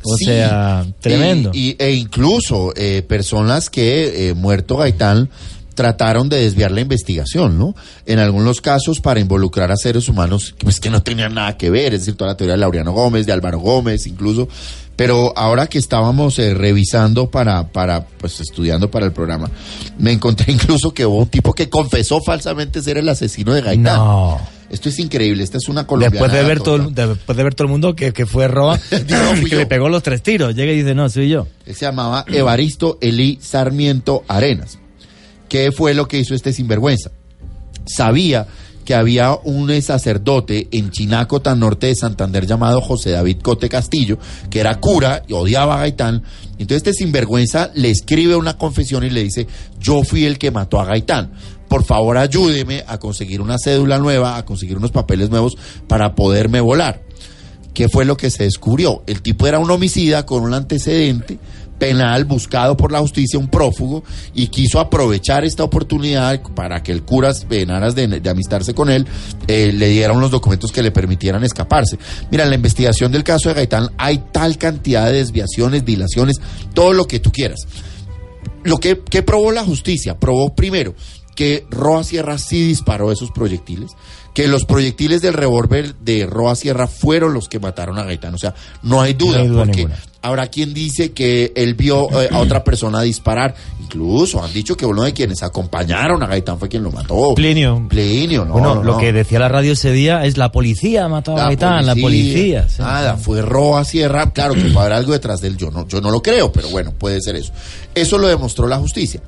O Sí. sea, tremendo. Y, y- e incluso eh, personas que, eh, muerto Gaitán, trataron de desviar la investigación, ¿no? En algunos casos para involucrar a seres humanos pues, que no tenían nada que ver, es decir, toda la teoría de Laureano Gómez, de Álvaro Gómez, incluso. Pero ahora que estábamos eh, revisando para, para, pues estudiando para el programa, me encontré incluso que hubo un tipo que confesó falsamente ser el asesino de Gaitán. No. Esto es increíble, esta es una colombiana. Después de ver todo, el- después de ver todo el mundo que, que fue Roa, No, que le pegó los tres tiros. Llega y dice, no, soy yo. Él se llamaba Evaristo Elí Sarmiento Arenas. ¿Qué fue lo que hizo este sinvergüenza? Sabía que había un sacerdote en Chinaco, tan norte de Santander, llamado José David Cote Castillo, que era cura y odiaba a Gaitán. Entonces este sinvergüenza le escribe una confesión y le dice, yo fui el que mató a Gaitán. Por favor ayúdeme a conseguir una cédula nueva, a conseguir unos papeles nuevos para poderme volar. ¿Qué fue lo que se descubrió? El tipo era un homicida con un antecedente penal buscado por la justicia, un prófugo, y quiso aprovechar esta oportunidad para que el cura, en aras de, de amistarse con él, eh, le diera unos documentos que le permitieran escaparse. Mira, en la investigación del caso de Gaitán hay tal cantidad de desviaciones, dilaciones, todo lo que tú quieras. Lo que, que probó la justicia, probó primero que Roa Sierra sí disparó esos proyectiles, que los proyectiles del revólver de Roa Sierra fueron los que mataron a Gaitán. O sea, no hay duda, No hay duda porque ninguna. habrá quien dice que él vio eh, a otra persona disparar. Incluso han dicho que uno de quienes acompañaron a Gaitán fue quien lo mató. Plinio. Plinio, no, bueno, no, lo no. que decía la radio ese día es la policía matado a Gaitán, la policía. sí. Nada, fue Roa Sierra. Claro que puede haber algo detrás de él. Yo no, yo no lo creo, pero bueno, puede ser eso. Eso lo demostró la justicia.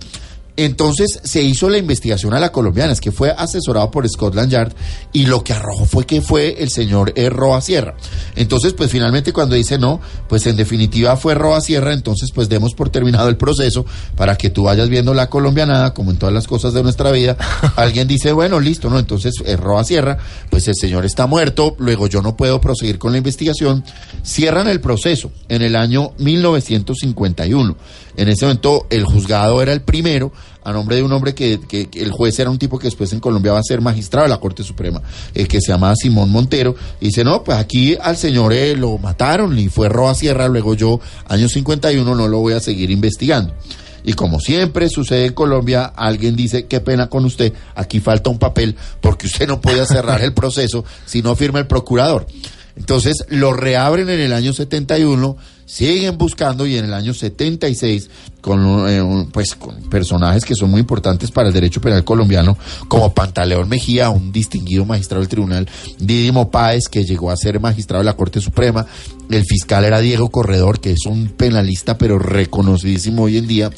Entonces se hizo la investigación a la colombiana, es que fue asesorado por Scotland Yard y lo que arrojó fue que fue el señor eh, Roa Sierra. Entonces, pues finalmente cuando dice no, pues en definitiva fue Roa Sierra, entonces pues demos por terminado el proceso para que tú vayas viendo la colombianada, como en todas las cosas de nuestra vida. Alguien dice, bueno, listo, ¿no? Entonces es Roa Sierra, pues el señor está muerto, luego yo no puedo proseguir con la investigación. Cierran el proceso en el año 1951. En ese momento el juzgado era el primero a nombre de un hombre que, el juez era un tipo que después en Colombia va a ser magistrado de la Corte Suprema, eh, que se llamaba Simón Montero, y dice, no, pues aquí al señor eh, lo mataron y fue Roa Sierra, luego yo, año 51, no lo voy a seguir investigando. Y como siempre sucede en Colombia, alguien dice, qué pena con usted, aquí falta un papel, porque usted no puede cerrar el proceso si no firma el procurador. Entonces lo reabren en el año 71, siguen buscando y en el año 76 con eh, un- pues con personajes que son muy importantes para el derecho penal colombiano como Pantaleón Mejía, un distinguido magistrado del tribunal, Didimo Páez que llegó a ser magistrado de la Corte Suprema, el fiscal era Diego Corredor que es un penalista pero reconocidísimo hoy en día.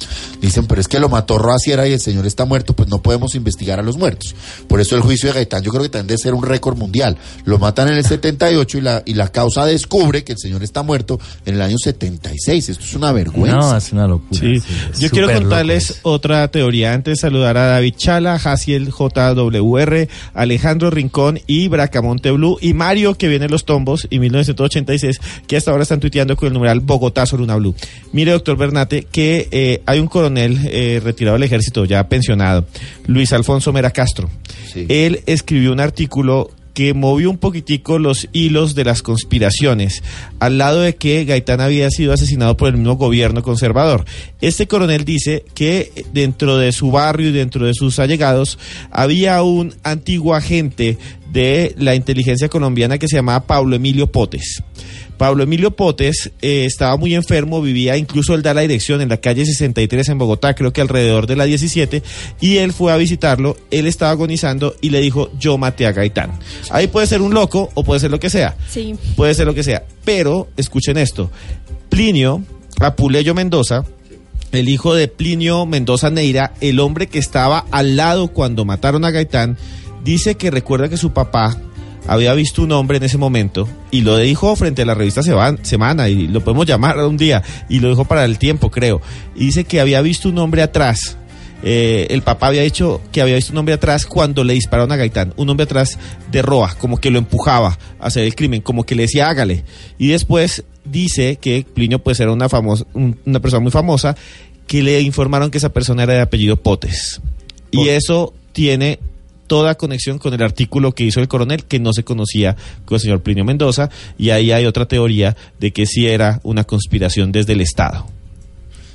Dicen, pero es que lo mató Roa Sierra y el señor está muerto, pues no podemos investigar a los muertos. Por eso el juicio de Gaitán yo creo que también debe ser un récord mundial. Lo matan en el 78 y la, y la causa descubre que el señor está muerto en el año 76. Esto es una vergüenza. No, es una locura. Sí. Sí, Yo quiero contarles otra teoría. Antes de saludar a David Chala, Jaciel JWR, Alejandro Rincón y Bracamonte Blue y Mario que viene en los tombos y 1986 que hasta ahora están tuiteando con el numeral Bogotá Soluna Blue. Mire, doctor Bernate, que eh, hay un coronel eh, retirado del ejército ya pensionado, Luis Alfonso Mera Castro. Sí. Él escribió un artículo que movió un poquitico los hilos de las conspiraciones, al lado de que Gaitán había sido asesinado por el mismo gobierno conservador. Este coronel dice que dentro de su barrio y dentro de sus allegados había un antiguo agente de la inteligencia colombiana que se llamaba Pablo Emilio Potes. Pablo Emilio Potes eh, estaba muy enfermo, vivía, incluso él da la dirección en la calle 63 en Bogotá, creo que alrededor de la 17, y él fue a visitarlo, él estaba agonizando y le dijo, yo maté a Gaitán. Ahí puede ser un loco o puede ser lo que sea, Sí. puede ser lo que sea, pero escuchen esto, Plinio Apuleyo Mendoza, el hijo de Plinio Mendoza Neira, el hombre que estaba al lado cuando mataron a Gaitán, dice que recuerda que su papá había visto un hombre en ese momento y lo dijo frente a la revista Semana y lo podemos llamar un día y lo dijo para el tiempo, creo. Y dice que había visto un hombre atrás. Eh, el papá había dicho que había visto un hombre atrás cuando le dispararon a Gaitán, un hombre atrás de Roa, como que lo empujaba a hacer el crimen, como que le decía hágale. Y después dice que Plinio pues era una famosa, un- una persona muy famosa, que le informaron que esa persona era de apellido Potes. Y eso tiene toda conexión con el artículo que hizo el coronel, que no se conocía con el señor Plinio Mendoza, y ahí hay otra teoría de que sí era una conspiración desde el Estado.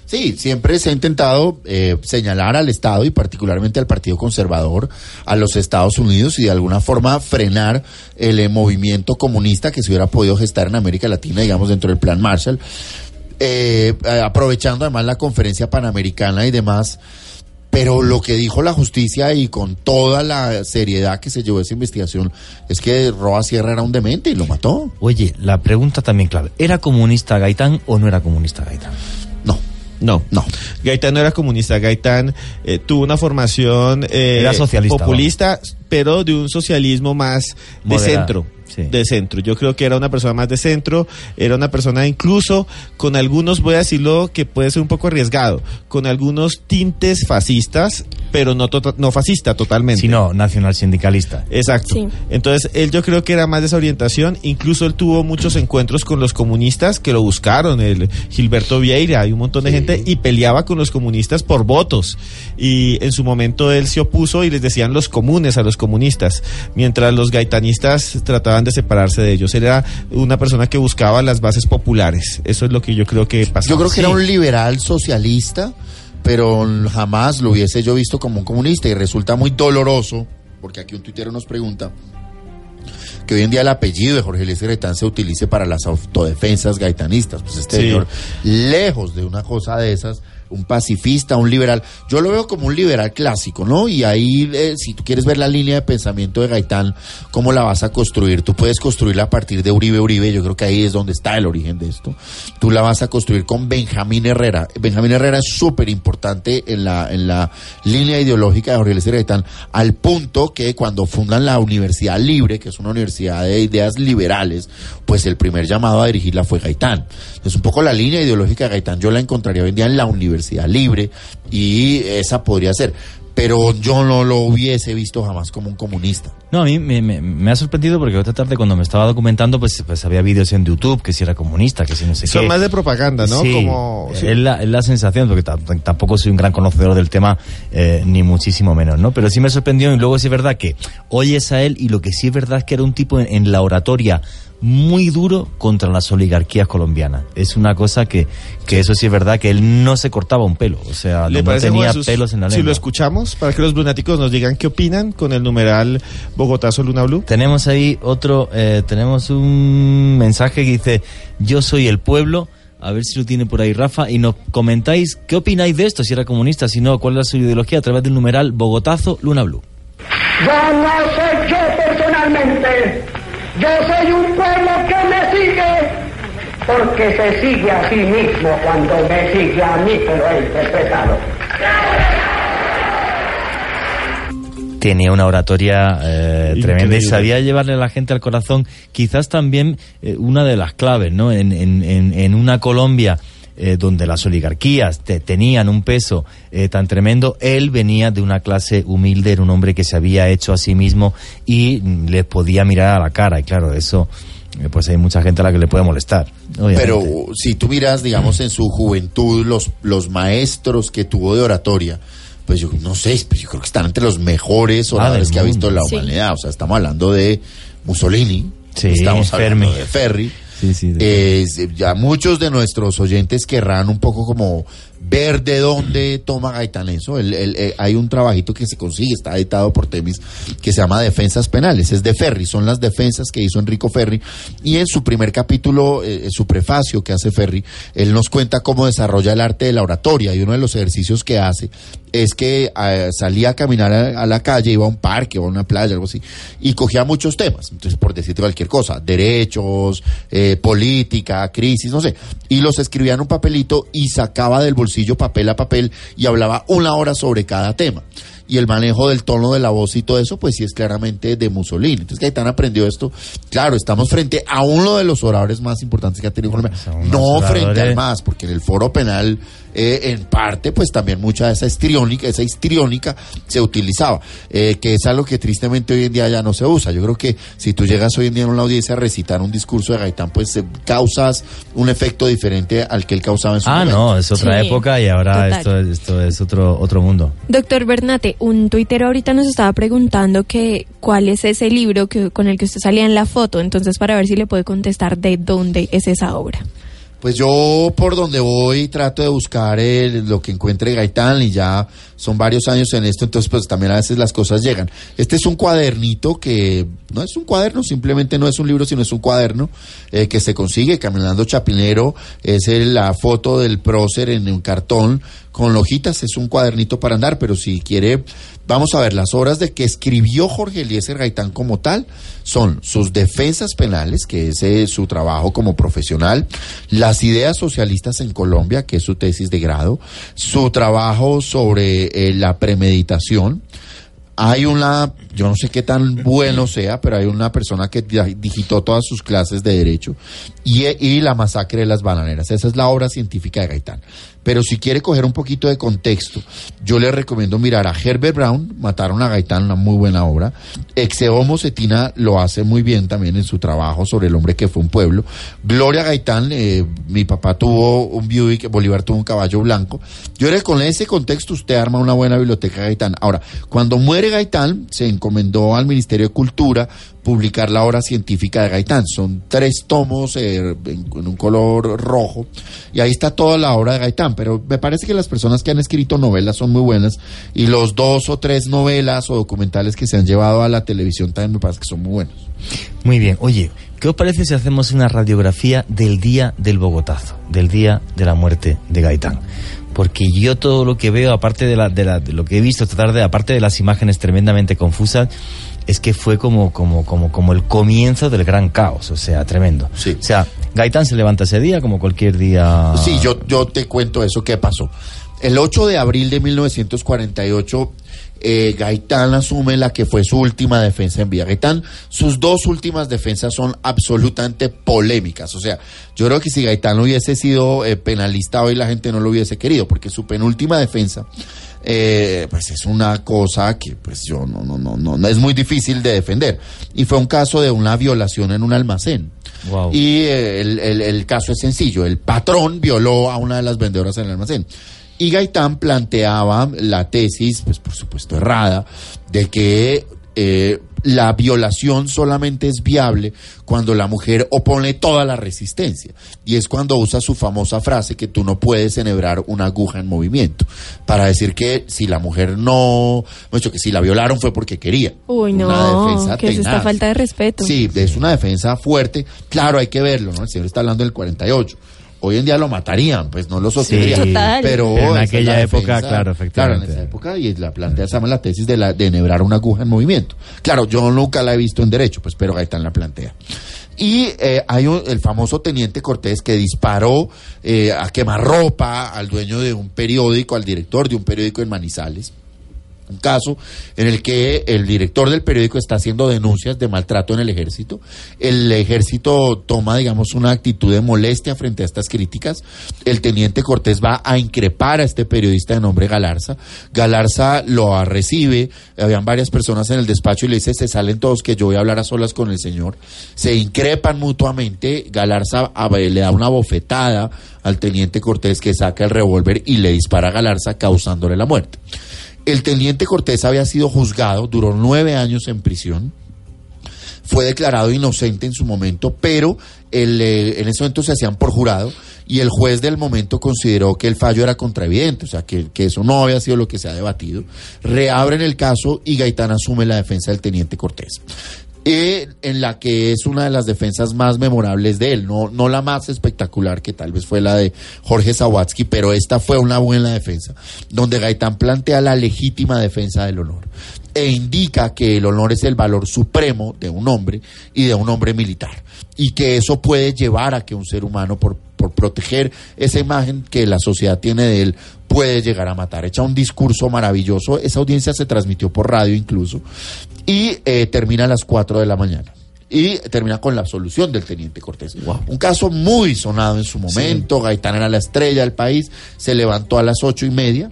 Sí, siempre se ha intentado eh, señalar al Estado y particularmente al Partido Conservador, a los Estados Unidos y de alguna forma frenar el eh, movimiento comunista que se hubiera podido gestar en América Latina, digamos, dentro del Plan Marshall, eh, aprovechando además la conferencia panamericana y demás. Pero lo que dijo la justicia y con toda la seriedad que se llevó esa investigación es que Roa Sierra era un demente y lo mató. Oye, la pregunta también clave. ¿Era comunista Gaitán o no era comunista Gaitán? No. No, no. Gaitán no era comunista. Gaitán eh, tuvo una formación eh, Era socialista, populista, pero de un socialismo más de centro. Sí. De centro. Yo creo que era una persona más de centro, era una persona incluso con algunos, voy a decirlo, que puede ser un poco arriesgado, con algunos tintes fascistas, pero no, tota- no fascista totalmente. Sino nacional sindicalista. Exacto. Sí. Entonces, él yo creo que era más de esa orientación. Incluso él tuvo muchos encuentros con los comunistas que lo buscaron. El Gilberto Vieira, hay un montón de gente, y peleaba con los comunistas por votos. Y en su momento él se opuso y les decían los comunes a los comunistas, mientras los gaitanistas trataban de separarse de ellos. Era una persona que buscaba las bases populares. Eso es lo que yo creo que pasó. Yo creo que era un liberal socialista, pero jamás lo hubiese yo visto como un comunista y resulta muy doloroso, porque aquí un tuitero nos pregunta que hoy en día el apellido de Jorge Eliezer Gaitán se utilice para las autodefensas gaitanistas. Pues este Sí. señor, lejos de una cosa de esas, un pacifista, un liberal. Yo lo veo como un liberal clásico, ¿no? Y ahí, eh, si tú quieres ver la línea de pensamiento de Gaitán, ¿cómo la vas a construir? Tú puedes construirla a partir de Uribe Uribe, yo creo que ahí es donde está el origen de esto. Tú la vas a construir con Benjamín Herrera. Benjamín Herrera es súper importante en la, en la línea ideológica de Jorge Eliezer Gaitán, al punto que cuando fundan la Universidad Libre, que es una universidad de ideas liberales, pues el primer llamado a dirigirla fue Gaitán. Es un poco la línea ideológica de Gaitán, yo la encontraría hoy en día en la Universidad Libre y esa podría ser. Pero yo no lo hubiese visto jamás como un comunista. No, a mí me, me- me ha sorprendido porque esta tarde cuando me estaba documentando, pues, pues había vídeos en YouTube que si era comunista, que si no sé Son qué. más de propaganda, ¿no? Sí, Como, sí. Es, la, es la sensación, porque ta- tampoco soy un gran conocedor del tema, eh, ni muchísimo menos, ¿no? Pero sí me sorprendió y luego sí es verdad que oyes a él y lo que sí es verdad es que era un tipo en, en la oratoria muy duro contra las oligarquías colombianas. Es una cosa que, que eso sí es verdad, que él no se cortaba un pelo, o sea, ¿Le no parece, tenía Jesús, pelos en la Si lengua. lo escuchamos, para que los lunáticos nos digan qué opinan con el numeral Bogotazo Luna Blue. Tenemos ahí otro, eh, tenemos un mensaje que dice, yo soy el pueblo, a ver si lo tiene por ahí Rafa, y nos comentáis qué opináis de esto, si era comunista, si no, cuál es su ideología a través del numeral Bogotazo Luna Blue. Yo no soy yo personalmente. Yo soy un pueblo que me sigue. Porque se sigue a sí mismo cuando me sigue a mí, pero he interpretado. Tenía una oratoria eh, tremenda y sabía llevarle a la gente al corazón. Quizás también eh, una de las claves, ¿no? En, en, en, en una Colombia eh, donde las oligarquías te- tenían un peso eh, tan tremendo, él venía de una clase humilde, era un hombre que se había hecho a sí mismo y les podía mirar a la cara. Y claro, eso, eh, pues hay mucha gente a la que le puede molestar. obviamente. Pero si tú miras, digamos, en su juventud, los, los maestros que tuvo de oratoria, pues yo no sé, pues yo creo que están entre los mejores oradores del que ha visto la Sí. humanidad. O sea, estamos hablando de Mussolini, Sí, estamos hablando Fermi. de Ferri. Sí, sí, ya muchos de nuestros oyentes querrán un poco como ver de dónde toma Gaitán eso. El- el- eh, hay un trabajito que se consigue, está editado por Temis, que se llama Defensas Penales. Es de Ferri, son las defensas que hizo Enrico Ferri. Y en su primer capítulo, eh, en su prefacio que hace Ferri, él nos cuenta cómo desarrolla el arte de la oratoria. Y uno de los ejercicios que hace es que eh, salía a caminar a, a la calle, iba a un parque o a una playa, algo así, y cogía muchos temas. Entonces, por decirte cualquier cosa, derechos, eh, política, crisis, no sé. Y los escribía en un papelito y sacaba del bolsillo papel a papel y hablaba una hora sobre cada tema. Y el manejo del tono de la voz y todo eso, pues sí es claramente de Mussolini. Entonces Gaitán aprendió esto. Claro, estamos frente a uno de los oradores más importantes que ha tenido Colombia. Unos No frente al más, porque en el foro penal, eh, en parte, pues también mucha de esa histriónica, esa histriónica se utilizaba, eh, que es algo que tristemente hoy en día ya no se usa. Yo creo que si tú llegas hoy en día a una audiencia a recitar un discurso de Gaitán, pues eh, causas un efecto diferente al que él causaba en su Ah, momento. no, es otra Sí, época y ahora total. esto, es- esto es otro, otro mundo. Doctor Bernate, un tuitero ahorita nos estaba preguntando que cuál es ese libro que, con el que usted salía en la foto, entonces para ver si le puede contestar de dónde es esa obra. Pues yo por donde voy trato de buscar el- lo que encuentre Gaitán y ya son varios años en esto, entonces pues también a veces las cosas llegan. Este es un cuadernito que no es un cuaderno, simplemente no es un libro, sino es un cuaderno eh, que se consigue caminando chapinero, es el- la foto del prócer en un cartón con hojitas, es un cuadernito para andar, pero si quiere, vamos a ver, las obras de que escribió Jorge Eliezer Gaitán como tal son sus defensas penales, que es eh, su trabajo como profesional, las ideas socialistas en Colombia, que es su tesis de grado, su trabajo sobre eh, la premeditación, hay una, yo no sé qué tan bueno sea, pero hay una persona que di- digitó todas sus clases de derecho y, y la masacre de las bananeras. Esa es la obra científica de Gaitán. Pero si quiere coger un poquito de contexto, yo le recomiendo mirar a Herbert Brown, Mataron a Gaitán, una muy buena obra. Exeomo Cetina lo hace muy bien también en su trabajo sobre el hombre que fue un pueblo. Gloria Gaitán, eh, mi papá tuvo un Buick, Bolívar tuvo un caballo blanco. Yo creo con ese contexto usted arma una buena biblioteca Gaitán. Ahora, cuando muere Gaitán, se encomendó al Ministerio de Cultura publicar la obra científica de Gaitán. Son tres tomos eh, en, un color rojo y ahí está toda la obra de Gaitán. Pero me parece que las personas que han escrito novelas son muy buenas y los dos o tres novelas o documentales que se han llevado a la televisión también me parece que son muy buenos. Muy bien. Oye, ¿qué os parece si hacemos una radiografía del día del Bogotazo, del día de la muerte de Gaitán? Porque yo todo lo que veo, aparte de, de lo que he visto esta tarde, aparte de las imágenes tremendamente confusas, es que fue como, como, como, como el comienzo del gran caos, o sea, tremendo. Sí. O sea, Gaitán se levanta ese día como cualquier día. Sí, yo, yo te cuento eso, ¿qué pasó? El 8 de abril de 1948, eh, Gaitán asume la que fue su última defensa en Gaitán. Sus dos últimas defensas son absolutamente polémicas. O sea, yo creo que si Gaitán hubiese sido eh, penalista hoy, la gente no lo hubiese querido, porque su penúltima defensa. eh, pues es una cosa que pues yo no, no, no, no, no es muy difícil de defender. Y fue un caso de una violación en un almacén. Wow. Y eh, el, el- el caso es sencillo. El patrón violó a una de las vendedoras en el almacén. Y Gaitán planteaba la tesis, pues por supuesto errada, de que eh, la violación solamente es viable cuando la mujer opone toda la resistencia. Y es cuando usa su famosa frase que tú no puedes enhebrar una aguja en movimiento. Para decir que si la mujer no, hecho que si la violaron fue porque quería. Uy, Una no, defensa que es esta falta de respeto. Sí, es una defensa fuerte. Claro, hay que verlo, ¿no? El señor está hablando del 48. Hoy en día lo matarían, pues no lo sostendrían. Sí. Pero, Pero en aquella la época, claro, Claro, efectivamente. en esa época y la plantea, llama la tesis de, la, de enhebrar una aguja en movimiento. Claro, yo nunca la he visto en derecho, pues, pero Gaitán la plantea. Y eh, hay un- el famoso teniente Cortés que disparó eh, a quemarropa al dueño de un periódico, al director de un periódico en Manizales. Un caso en el que el director del periódico está haciendo denuncias de maltrato en el ejército. El ejército toma, digamos, una actitud de molestia frente a estas críticas. El teniente Cortés va a increpar a este periodista de nombre Galarza. Galarza lo recibe. Habían varias personas en el despacho y le dice, se salen todos que yo voy a hablar a solas con el señor. Se increpan mutuamente. Galarza le da una bofetada al teniente Cortés que saca el revólver y le dispara a Galarza causándole la muerte. El teniente Cortés había sido juzgado, duró nueve años en prisión, fue declarado inocente en su momento, pero eh, en ese momento se hacían por jurado y el juez del momento consideró que el fallo era contraevidente, o sea, que, que eso no había sido lo que se ha debatido. Reabren el caso y Gaitán asume la defensa del teniente Cortés. Eh, en la que es una de las defensas más memorables de él, no, no la más espectacular que tal vez fue la de Jorge Sawatsky, pero esta fue una buena defensa, donde Gaitán plantea la legítima defensa del honor e indica que el honor es el valor supremo de un hombre y de un hombre militar y que eso puede llevar a que un ser humano por, por proteger esa imagen que la sociedad tiene de él puede llegar a matar. Echa un discurso maravilloso, esa audiencia se transmitió por radio incluso y eh, termina a las 4 de la mañana. Y termina con la absolución del teniente Cortés. Un caso muy sonado en su momento. Gaitán era la estrella del país. Se levantó a las ocho y media.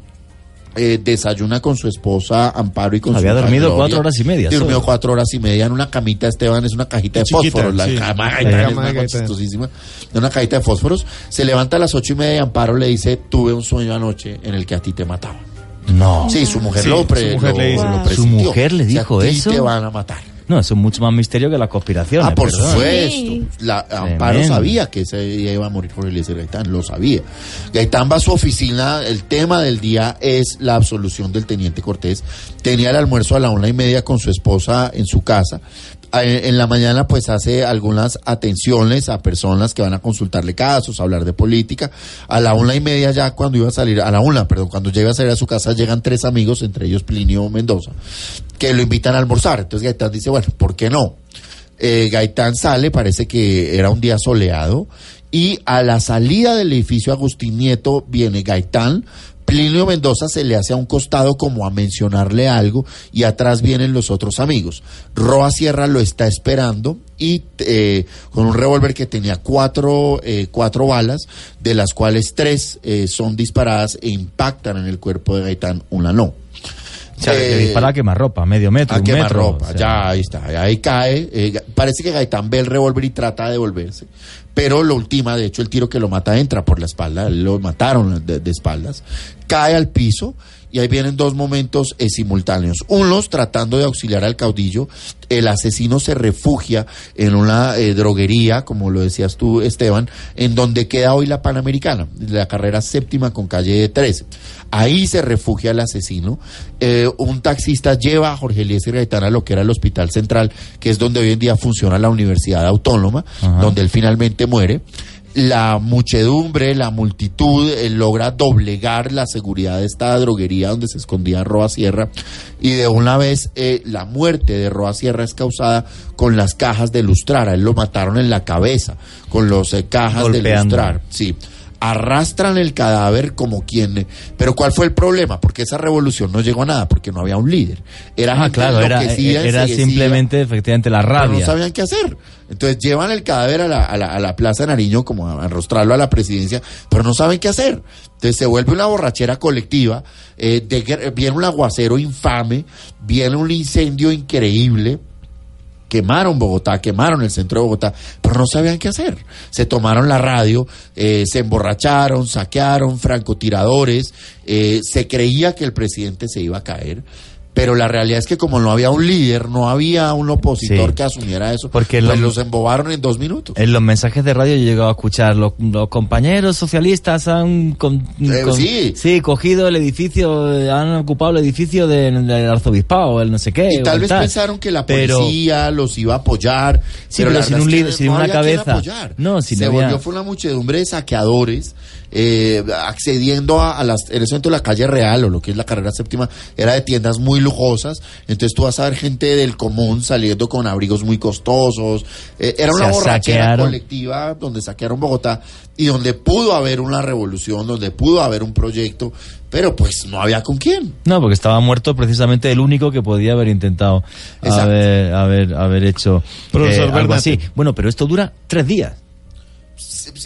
eh, desayuna con su esposa Amparo y con Había su dormido Gloria. cuatro horas y media, Durmió cuatro horas y media en una camita, Esteban, es una cajita de Chiquita, fósforos. La sí. cama La es cama una. De una cajita de fósforos. Se levanta a las ocho y media y Amparo le dice, tuve un sueño anoche en el que a ti te mataban. No. Sí, su mujer Sí, lo, pre- su mujer lo- le dice. lo Wow. presintió. ¿Su mujer le O sea, dijo a ti eso? te van a matar. No, eso es mucho más misterio que las conspiraciones. Ah, por perdón. supuesto. La, Amparo sabía que se iba a morir Jorge Eliezer Gaitán, lo sabía. Gaitán va a su oficina, el tema del día es la absolución del teniente Cortés. Tenía el almuerzo a la una y media con su esposa en su casa. Eh, En la mañana pues hace algunas atenciones a personas que van a consultarle casos, a hablar de política. A la una y media ya cuando iba a salir, a la una, perdón, cuando llega a salir a su casa llegan tres amigos, entre ellos Plinio Mendoza, que lo invitan a almorzar. Entonces Gaitán dice, bueno, ¿por qué no? Eh, Gaitán sale, parece que era un día soleado, y a la salida del edificio Agustín Nieto viene Gaitán. Plinio Mendoza se le hace a un costado como a mencionarle algo y atrás vienen los otros amigos. Roa Sierra lo está esperando y eh, con un revólver que tenía cuatro, eh, cuatro balas, de las cuales tres eh, son disparadas e impactan en el cuerpo de Gaitán, una no. O sea, que Eh, dispara a quemarropa, medio metro, a metro. quemarropa, o sea. ya ahí está, ahí cae. eh, parece que Gaitán ve el revólver y trata de devolverse, pero lo última, de hecho, el tiro que lo mata entra por la espalda, lo mataron de, espaldas, cae al piso y ahí vienen dos momentos eh, simultáneos. Unos tratando de auxiliar al caudillo, el asesino se refugia en una eh, droguería, como lo decías tú, Esteban, en donde queda hoy la Panamericana, la carrera séptima con calle 13. Ahí se refugia el asesino. Eh, un taxista lleva a Jorge Eliezer Gaitán a lo que era el Hospital Central, que es donde hoy en día funciona la Universidad Autónoma, Ajá. donde él finalmente muere. La muchedumbre, la multitud eh, logra doblegar la seguridad de esta droguería donde se escondía Roa Sierra y de una vez eh, la muerte de Roa Sierra es causada con las cajas de lustrar. A él lo mataron en la cabeza con los eh, cajas de lustrar. Sí. Arrastran el cadáver como quien. Pero ¿cuál fue el problema? Porque esa revolución no llegó a nada, porque no había un líder. Era Ah, claro, era, era simplemente, efectivamente, la rabia. no sabían qué hacer. Entonces llevan el cadáver a la, a la, a la Plaza de Nariño como a enrostrarlo a la presidencia, pero no saben qué hacer. Entonces se vuelve una borrachera colectiva, eh, de viene un aguacero infame, viene un incendio increíble, quemaron Bogotá, quemaron el centro de Bogotá, pero no sabían qué hacer. Se tomaron la radio, eh, se emborracharon, saquearon, francotiradores, eh, se creía que el presidente se iba a caer. Pero la realidad es que como no había un líder, no había un opositor Sí. que asumiera eso, Porque pues lo- los embobaron en dos minutos. En los mensajes de radio yo he llegado a escuchar, los, los compañeros socialistas han con- Eh, con- sí. cogido el edificio, han ocupado el edificio del, del arzobispado, el no sé qué. Y tal vez pensaron que la Pero- policía los iba a apoyar. Sí, pero, sin un líder, sin no una cabeza. No, Se había- volvió fue una muchedumbre de saqueadores eh, accediendo a, a las, en ese momento la calle real o lo que es la carrera séptima era de tiendas muy lujosas. Entonces tú vas a ver gente del común saliendo con abrigos muy costosos. Eh, era O una sea, borrachera saquearon. colectiva donde saquearon Bogotá y donde pudo haber una revolución, donde pudo haber un proyecto, pero pues no había con quién. No, porque estaba muerto precisamente el único que podía haber intentado haber, haber, haber hecho eh, Profesor algo así. Bueno, pero esto dura tres días.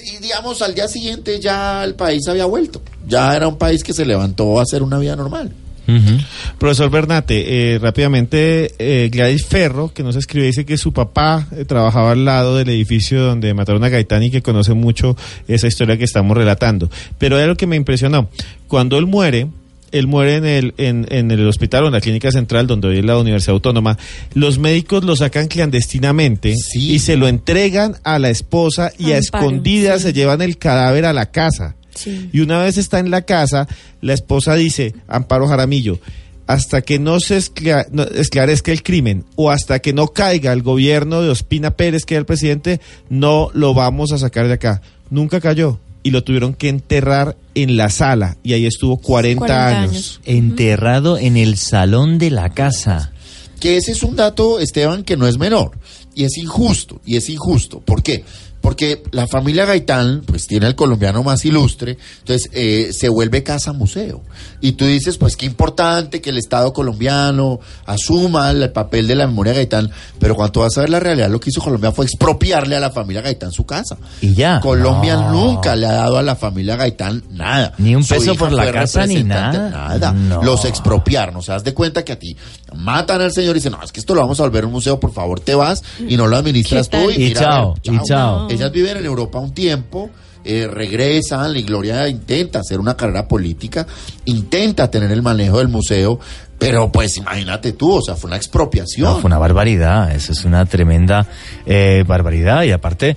Y digamos al día siguiente ya el país había vuelto. Ya era un país que se levantó a hacer una vida normal. Profesor Bernate, eh, rápidamente, eh, Gladys Ferro, que nos escribe, dice que su papá eh, trabajaba al lado del edificio donde mataron a Gaitán y que conoce mucho esa historia que estamos relatando. Pero era lo que me impresionó. Cuando él muere, él muere en el, en, en el hospital o en la clínica central donde hoy es la Universidad Autónoma, los médicos lo sacan clandestinamente Sí. y se lo entregan a la esposa y a escondidas sí. se llevan el cadáver a la casa. Sí. Y una vez está en la casa, la esposa dice, Amparo Jaramillo, hasta que no se esclarezca el crimen o hasta que no caiga el gobierno de Ospina Pérez, que era el presidente, no lo vamos a sacar de acá. Nunca cayó y lo tuvieron que enterrar en la sala y ahí estuvo 40, 40 años. años. Enterrado en el salón de la casa. Que ese es un dato, Esteban, que no es menor. Y es injusto, y es injusto. ¿Por qué? Porque la familia Gaitán, pues tiene al colombiano más ilustre, entonces eh, se vuelve casa museo. Y tú dices, pues qué importante que el Estado colombiano asuma el papel de la memoria Gaitán, pero cuando vas a ver la realidad, lo que hizo Colombia fue expropiarle a la familia Gaitán su casa. Y ya. Colombia No. nunca le ha dado a la familia Gaitán nada. Ni un Su peso por la casa ni nada. Nada. No. Los expropiaron. O sea, haz de cuenta que a ti matan al señor y dicen, no, es que esto lo vamos a volver un museo, por favor, te vas y no lo administras ¿Qué tú. Y, Y mira, chao, y chao. Ellas viven en Europa un tiempo. eh, regresan, la Gloria intenta hacer una carrera política, intenta tener el manejo del museo, Pero pues imagínate tú, o sea, fue una expropiación. No, fue una barbaridad, eso es una tremenda eh, barbaridad y aparte,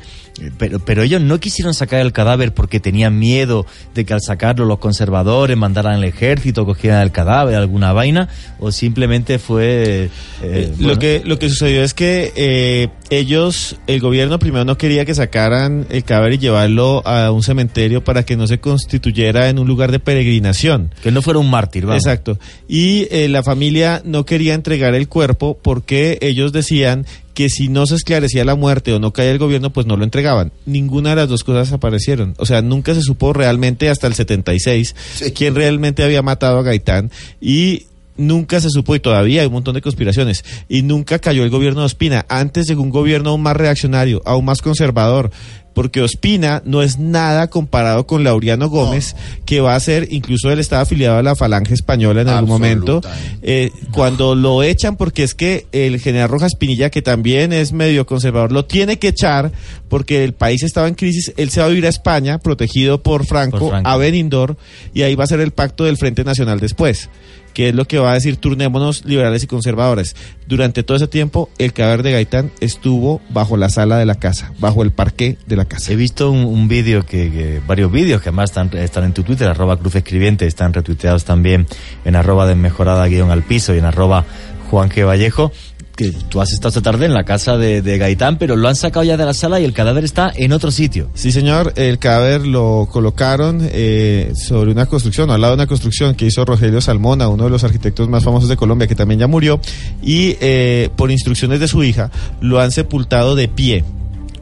pero, pero ellos no quisieron sacar el cadáver porque tenían miedo de que al sacarlo los conservadores mandaran al ejército, cogieran el cadáver, alguna vaina, o simplemente fue... eh, Eh, bueno, Lo que lo que sucedió es que eh, ellos, el gobierno primero no quería que sacaran el cadáver y llevarlo a un cementerio para que no se constituyera en un lugar de peregrinación. Que no fuera un mártir, vamos. Exacto. Y eh, la familia no quería entregar el cuerpo porque ellos decían que si no se esclarecía la muerte o no caía el gobierno, pues no lo entregaban. Ninguna de las dos cosas aparecieron. O sea, nunca se supo realmente hasta el 76 Sí. quién realmente había matado a Gaitán y nunca se supo y todavía hay un montón de conspiraciones y nunca cayó el gobierno de Ospina. Antes llegó un gobierno aún más reaccionario, aún más conservador. Porque Ospina no es nada comparado con Laureano Gómez, que va a ser, incluso él estaba afiliado a la Falange Española en algún momento. Eh, cuando lo echan, porque es que el general Rojas Pinilla, que también es medio conservador, lo tiene que echar porque el país estaba en crisis. Él se va a ir a España, protegido por Franco, Por Franco. a Benindorm, y ahí va a ser el pacto del Frente Nacional después que es lo que va a decir turnémonos liberales y conservadores. Durante todo ese tiempo, el cadáver de Gaitán estuvo bajo la sala de la casa, bajo el parqué de la casa. He visto un, un vídeo, que, varios vídeos que además están, están en tu Twitter, arroba Cruz Escribiente, están retuiteados también en arroba desmejorada guion al piso y en arroba Juan G. Vallejo, que tú has estado esta tarde en la casa de, de Gaitán, pero lo han sacado ya de la sala y el cadáver está en otro sitio. Sí, señor, el cadáver lo colocaron eh, sobre una construcción, al lado de una construcción que hizo Rogelio Salmona, uno de los arquitectos más famosos de Colombia, que también ya murió, y eh, por instrucciones de su hija lo han sepultado de pie.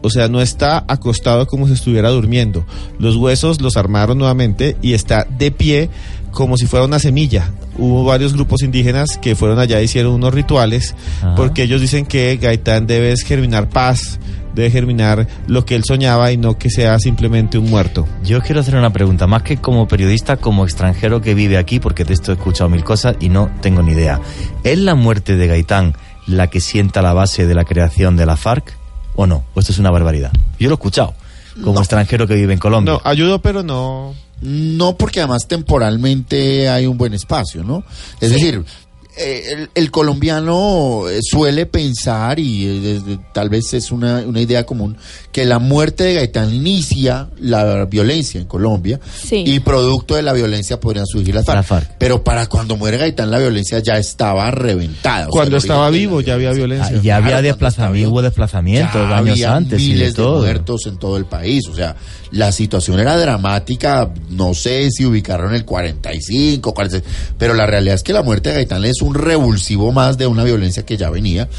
O sea, no está acostado como si estuviera durmiendo. Los huesos los armaron nuevamente y está de pie como si fuera una semilla. Hubo varios grupos indígenas que fueron allá y hicieron unos rituales Ajá. porque ellos dicen que Gaitán debe germinar paz, debe germinar lo que él soñaba y no que sea simplemente un muerto. Yo quiero hacer una pregunta, más que como periodista, como extranjero que vive aquí, porque de esto he escuchado mil cosas y no tengo ni idea. ¿Es la muerte de Gaitán la que sienta la base de la creación de la FARC o no? ¿O esto es una barbaridad? Yo lo he escuchado, como extranjero que vive en Colombia. No, ayudo, pero no. No, porque además temporalmente hay un buen espacio, ¿no? Es decir, eh, el, el colombiano eh, suele pensar, y eh, tal vez es una, una idea común, que la muerte de Gaitán inicia la violencia en Colombia Sí. y producto de la violencia podrían surgir las FARC. La FARC. Pero para cuando muere Gaitán la violencia ya estaba reventada. O sea, Cuando estaba vivo ya había Ah, violencia. y ya Claro, había desplazamiento, hubo desplazamientos ya años había antes y de miles de, todo. muertos en todo el país. O sea, la situación era dramática. No sé si ubicaron el 45, 46, pero la realidad es que la muerte de Gaitán es un revulsivo más de una violencia que ya venía.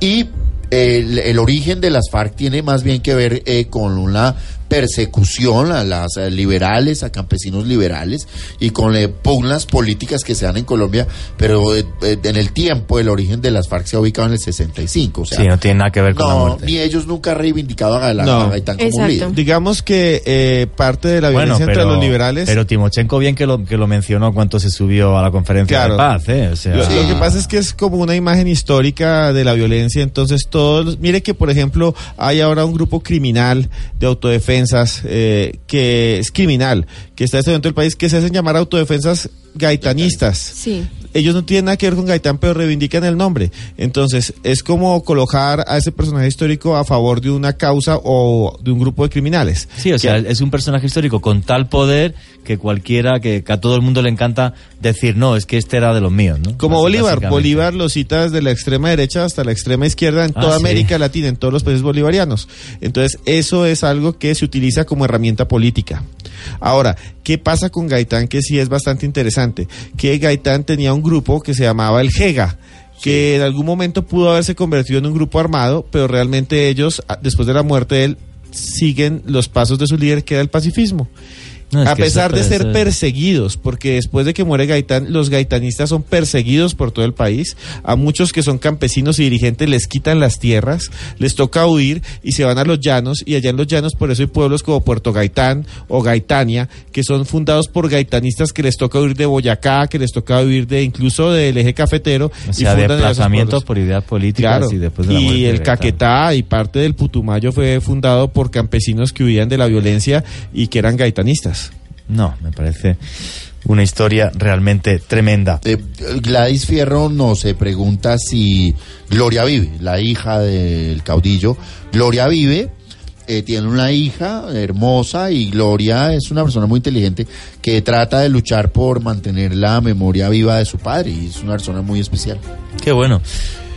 Y el, el origen de las FARC tiene más bien que ver eh, con una persecución a las eh, liberales, a campesinos liberales y con eh, pugnas políticas que se dan en Colombia, pero eh, eh, en el tiempo el origen de las FARC se ha ubicado en el 65. O sea, Sí, no tiene nada que ver con la no, muerte. ni ellos nunca han reivindicado a, No. a Gaitán como Exacto. líder. Digamos que eh, parte de la violencia entre los liberales. pero Timochenko bien que lo, que lo mencionó cuando se subió a la conferencia Claro. de paz, ¿eh? O sea, Lo, lo que pasa es que es como una imagen histórica de la violencia, entonces todos, mire que por ejemplo hay ahora un grupo criminal de autodefensas eh, que es criminal, que está en este momento del país, que se hacen llamar autodefensas gaitanistas. Sí. Ellos no tienen nada que ver con Gaitán, pero reivindican el nombre. Entonces, es como colocar a ese personaje histórico a favor de una causa o de un grupo de criminales. Sí, o sea, es un personaje histórico con tal poder que cualquiera, que, que a todo el mundo le encanta decir, no, es que este era de los míos, ¿no? Como Bolívar. Bolívar lo cita desde la extrema derecha hasta la extrema izquierda en Ah, toda sí. América Latina, en todos los países bolivarianos. Entonces, eso es algo que se utiliza como herramienta política. Ahora, ¿qué pasa con Gaitán? Que sí es bastante interesante. Que Gaitán tenía un grupo que se llamaba el GEGA que en algún momento pudo haberse convertido en un grupo armado, pero realmente ellos, después de la muerte de él, siguen los pasos de su líder, que era el pacifismo. No, a pesar de ser perseguidos, porque después de que muere Gaitán, los gaitanistas son perseguidos por todo el país. A muchos que son campesinos y dirigentes les quitan las tierras, les toca huir y se van a los llanos. Y allá en los llanos, por eso hay pueblos como Puerto Gaitán o Gaitania, que son fundados por gaitanistas que les toca huir de Boyacá, que les toca huir de incluso del eje cafetero. O sea, esos desplazamientos por ideas políticas Claro, y después de la y el. Caquetá y parte del Putumayo fue fundado por campesinos que huían de la violencia y que eran gaitanistas. No, me parece una historia realmente tremenda. Eh, Gladys Fierro nos se pregunta si Gloria vive, la hija del caudillo. Gloria vive, eh, tiene una hija hermosa y Gloria es una persona muy inteligente que trata de luchar por mantener la memoria viva de su padre y es una persona muy especial. Qué bueno.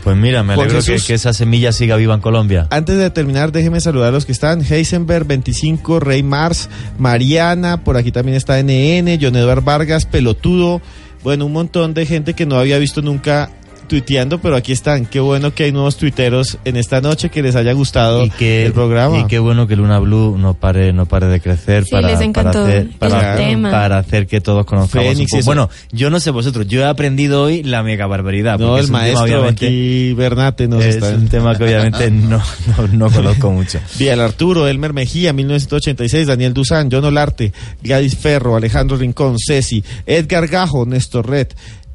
Pues mira, me alegro que, que esa semilla siga viva en Colombia. Antes de terminar, déjeme saludar a los que están. Heisenberg 25, Rey Mars, Mariana, por aquí también está NN, John Eduard Vargas, Pelotudo. Bueno, un montón de gente que no había visto nunca tuiteando, pero aquí están. Qué bueno que hay nuevos tuiteros en esta noche, que les haya gustado Y que, el programa. y qué bueno que Luna Blue no pare, no pare de crecer Sí, para, les para, hacer, el para, tema. para hacer que todos conozcamos. un Fénix, poco. eso. Bueno, yo no sé vosotros, yo he aprendido hoy la mega barbaridad. no, el un maestro aquí, Bernate, nos es está... un tema que obviamente no, no, no conozco mucho. Vial Arturo, Elmer Mejía, 1986, Daniel Duzán, John Olarte, Gladys Ferro, Alejandro Rincón, Ceci, Edgar Gajo, Néstor Red,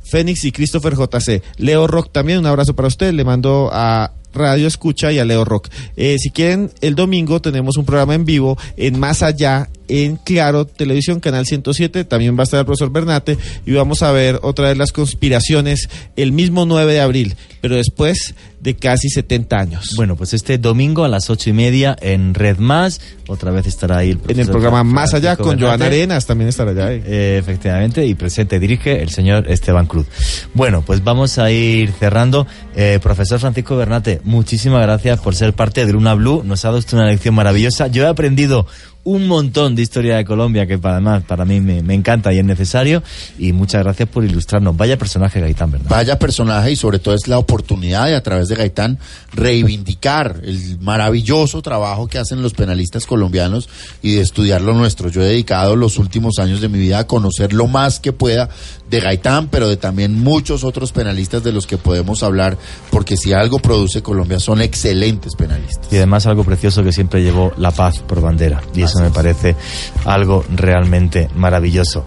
Fénix y Christopher JC. Leo Rock también, un abrazo para usted, le mando a Radio Escucha y a Leo Rock. Eh, si quieren, el domingo tenemos un programa en vivo en Más Allá, en Claro Televisión, Canal 107, también va a estar el profesor Bernate y vamos a ver otra de las conspiraciones el mismo 9 de abril, pero después de casi 70 años. Bueno, pues este domingo a las ocho y media en Red Más, otra vez estará ahí el en el profesor programa Más Allá con Joana Bernate. Arenas también estará allá. eh. Eh, efectivamente, y presente dirige el señor Esteban Cruz. Bueno, pues vamos a ir cerrando. Eh, profesor Francisco Bernate, muchísimas gracias por ser parte de Luna Blue. Nos ha dado usted una lección maravillosa. Yo he aprendido un montón de historia de Colombia que para, además para mí me, me encanta y es necesario. Y muchas gracias por ilustrarnos. Vaya personaje, Gaitán, ¿verdad? Vaya personaje y sobre todo es la oportunidad de a través de Gaitán reivindicar el maravilloso trabajo que hacen los penalistas colombianos y de estudiar lo nuestro. Yo he dedicado los últimos años de mi vida a conocer lo más que pueda de Gaitán, pero de también muchos otros penalistas de los que podemos hablar, porque si algo produce Colombia son excelentes penalistas. Y además algo precioso que siempre llevó la paz por bandera. Y eso me parece algo realmente maravilloso.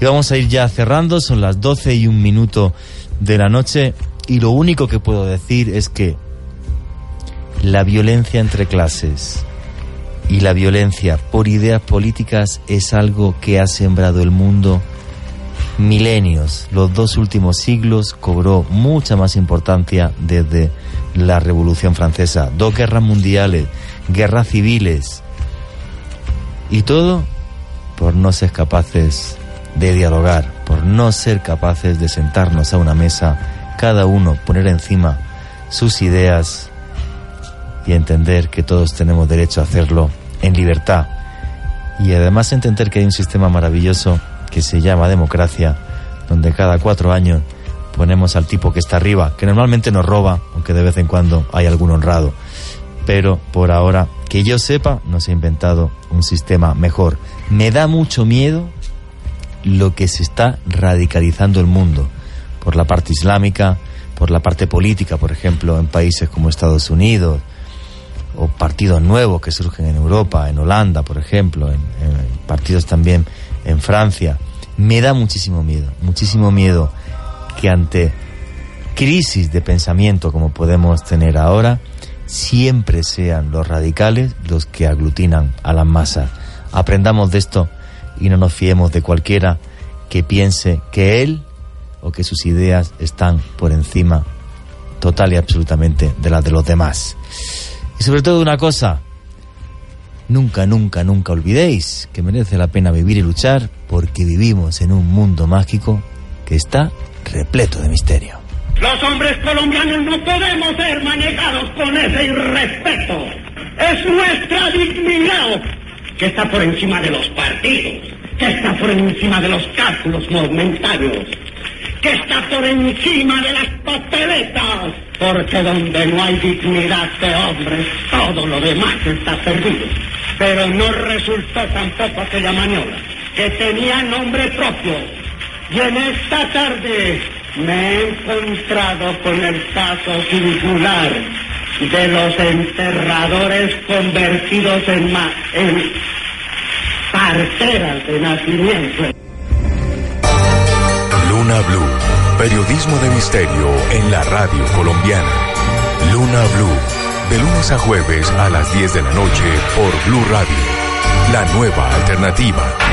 Y vamos a ir ya cerrando, son las 12 y un minuto de la noche. Y lo único que puedo decir es que la violencia entre clases y la violencia por ideas políticas es algo que ha sembrado el mundo milenios. Los dos últimos siglos cobró mucha más importancia desde la Revolución Francesa. Dos guerras mundiales, guerras civiles. Y todo por no ser capaces de dialogar, por no ser capaces de sentarnos a una mesa, cada uno poner encima sus ideas y entender que todos tenemos derecho a hacerlo en libertad. Y además entender que hay un sistema maravilloso que se llama democracia, donde cada cuatro años ponemos al tipo que está arriba, que normalmente nos roba, aunque de vez en cuando hay algún honrado. Pero por ahora, que yo sepa, no se ha inventado un sistema mejor. Me da mucho miedo lo que se está radicalizando el mundo, por la parte islámica, por la parte política, por ejemplo, en países como Estados Unidos, o partidos nuevos que surgen en Europa, en Holanda, por ejemplo, en, en partidos también en Francia. Me da muchísimo miedo, muchísimo miedo que ante crisis de pensamiento como podemos tener ahora, siempre sean los radicales los que aglutinan a las masas. Aprendamos de esto y no nos fiemos de cualquiera que piense que él o que sus ideas están por encima total y absolutamente de las de los demás. Y sobre todo una cosa, nunca, nunca, nunca olvidéis que merece la pena vivir y luchar porque vivimos en un mundo mágico que está repleto de misterio. Los hombres colombianos no podemos ser manejados con ese irrespeto. Es nuestra dignidad que está por encima de los partidos, que está por encima de los cálculos momentarios, que está por encima de las papeletas, porque donde no hay dignidad de hombres, todo lo demás está perdido. Pero no resultó tampoco aquella maniobra, que tenía nombre propio. Y en esta tarde me he encontrado con el caso singular de los enterradores convertidos en, ma- en parteras de nacimiento. Luna Blue, periodismo de misterio en la radio colombiana. Luna Blue, de lunes a jueves a las 10 de la noche por Blue Radio, la nueva alternativa.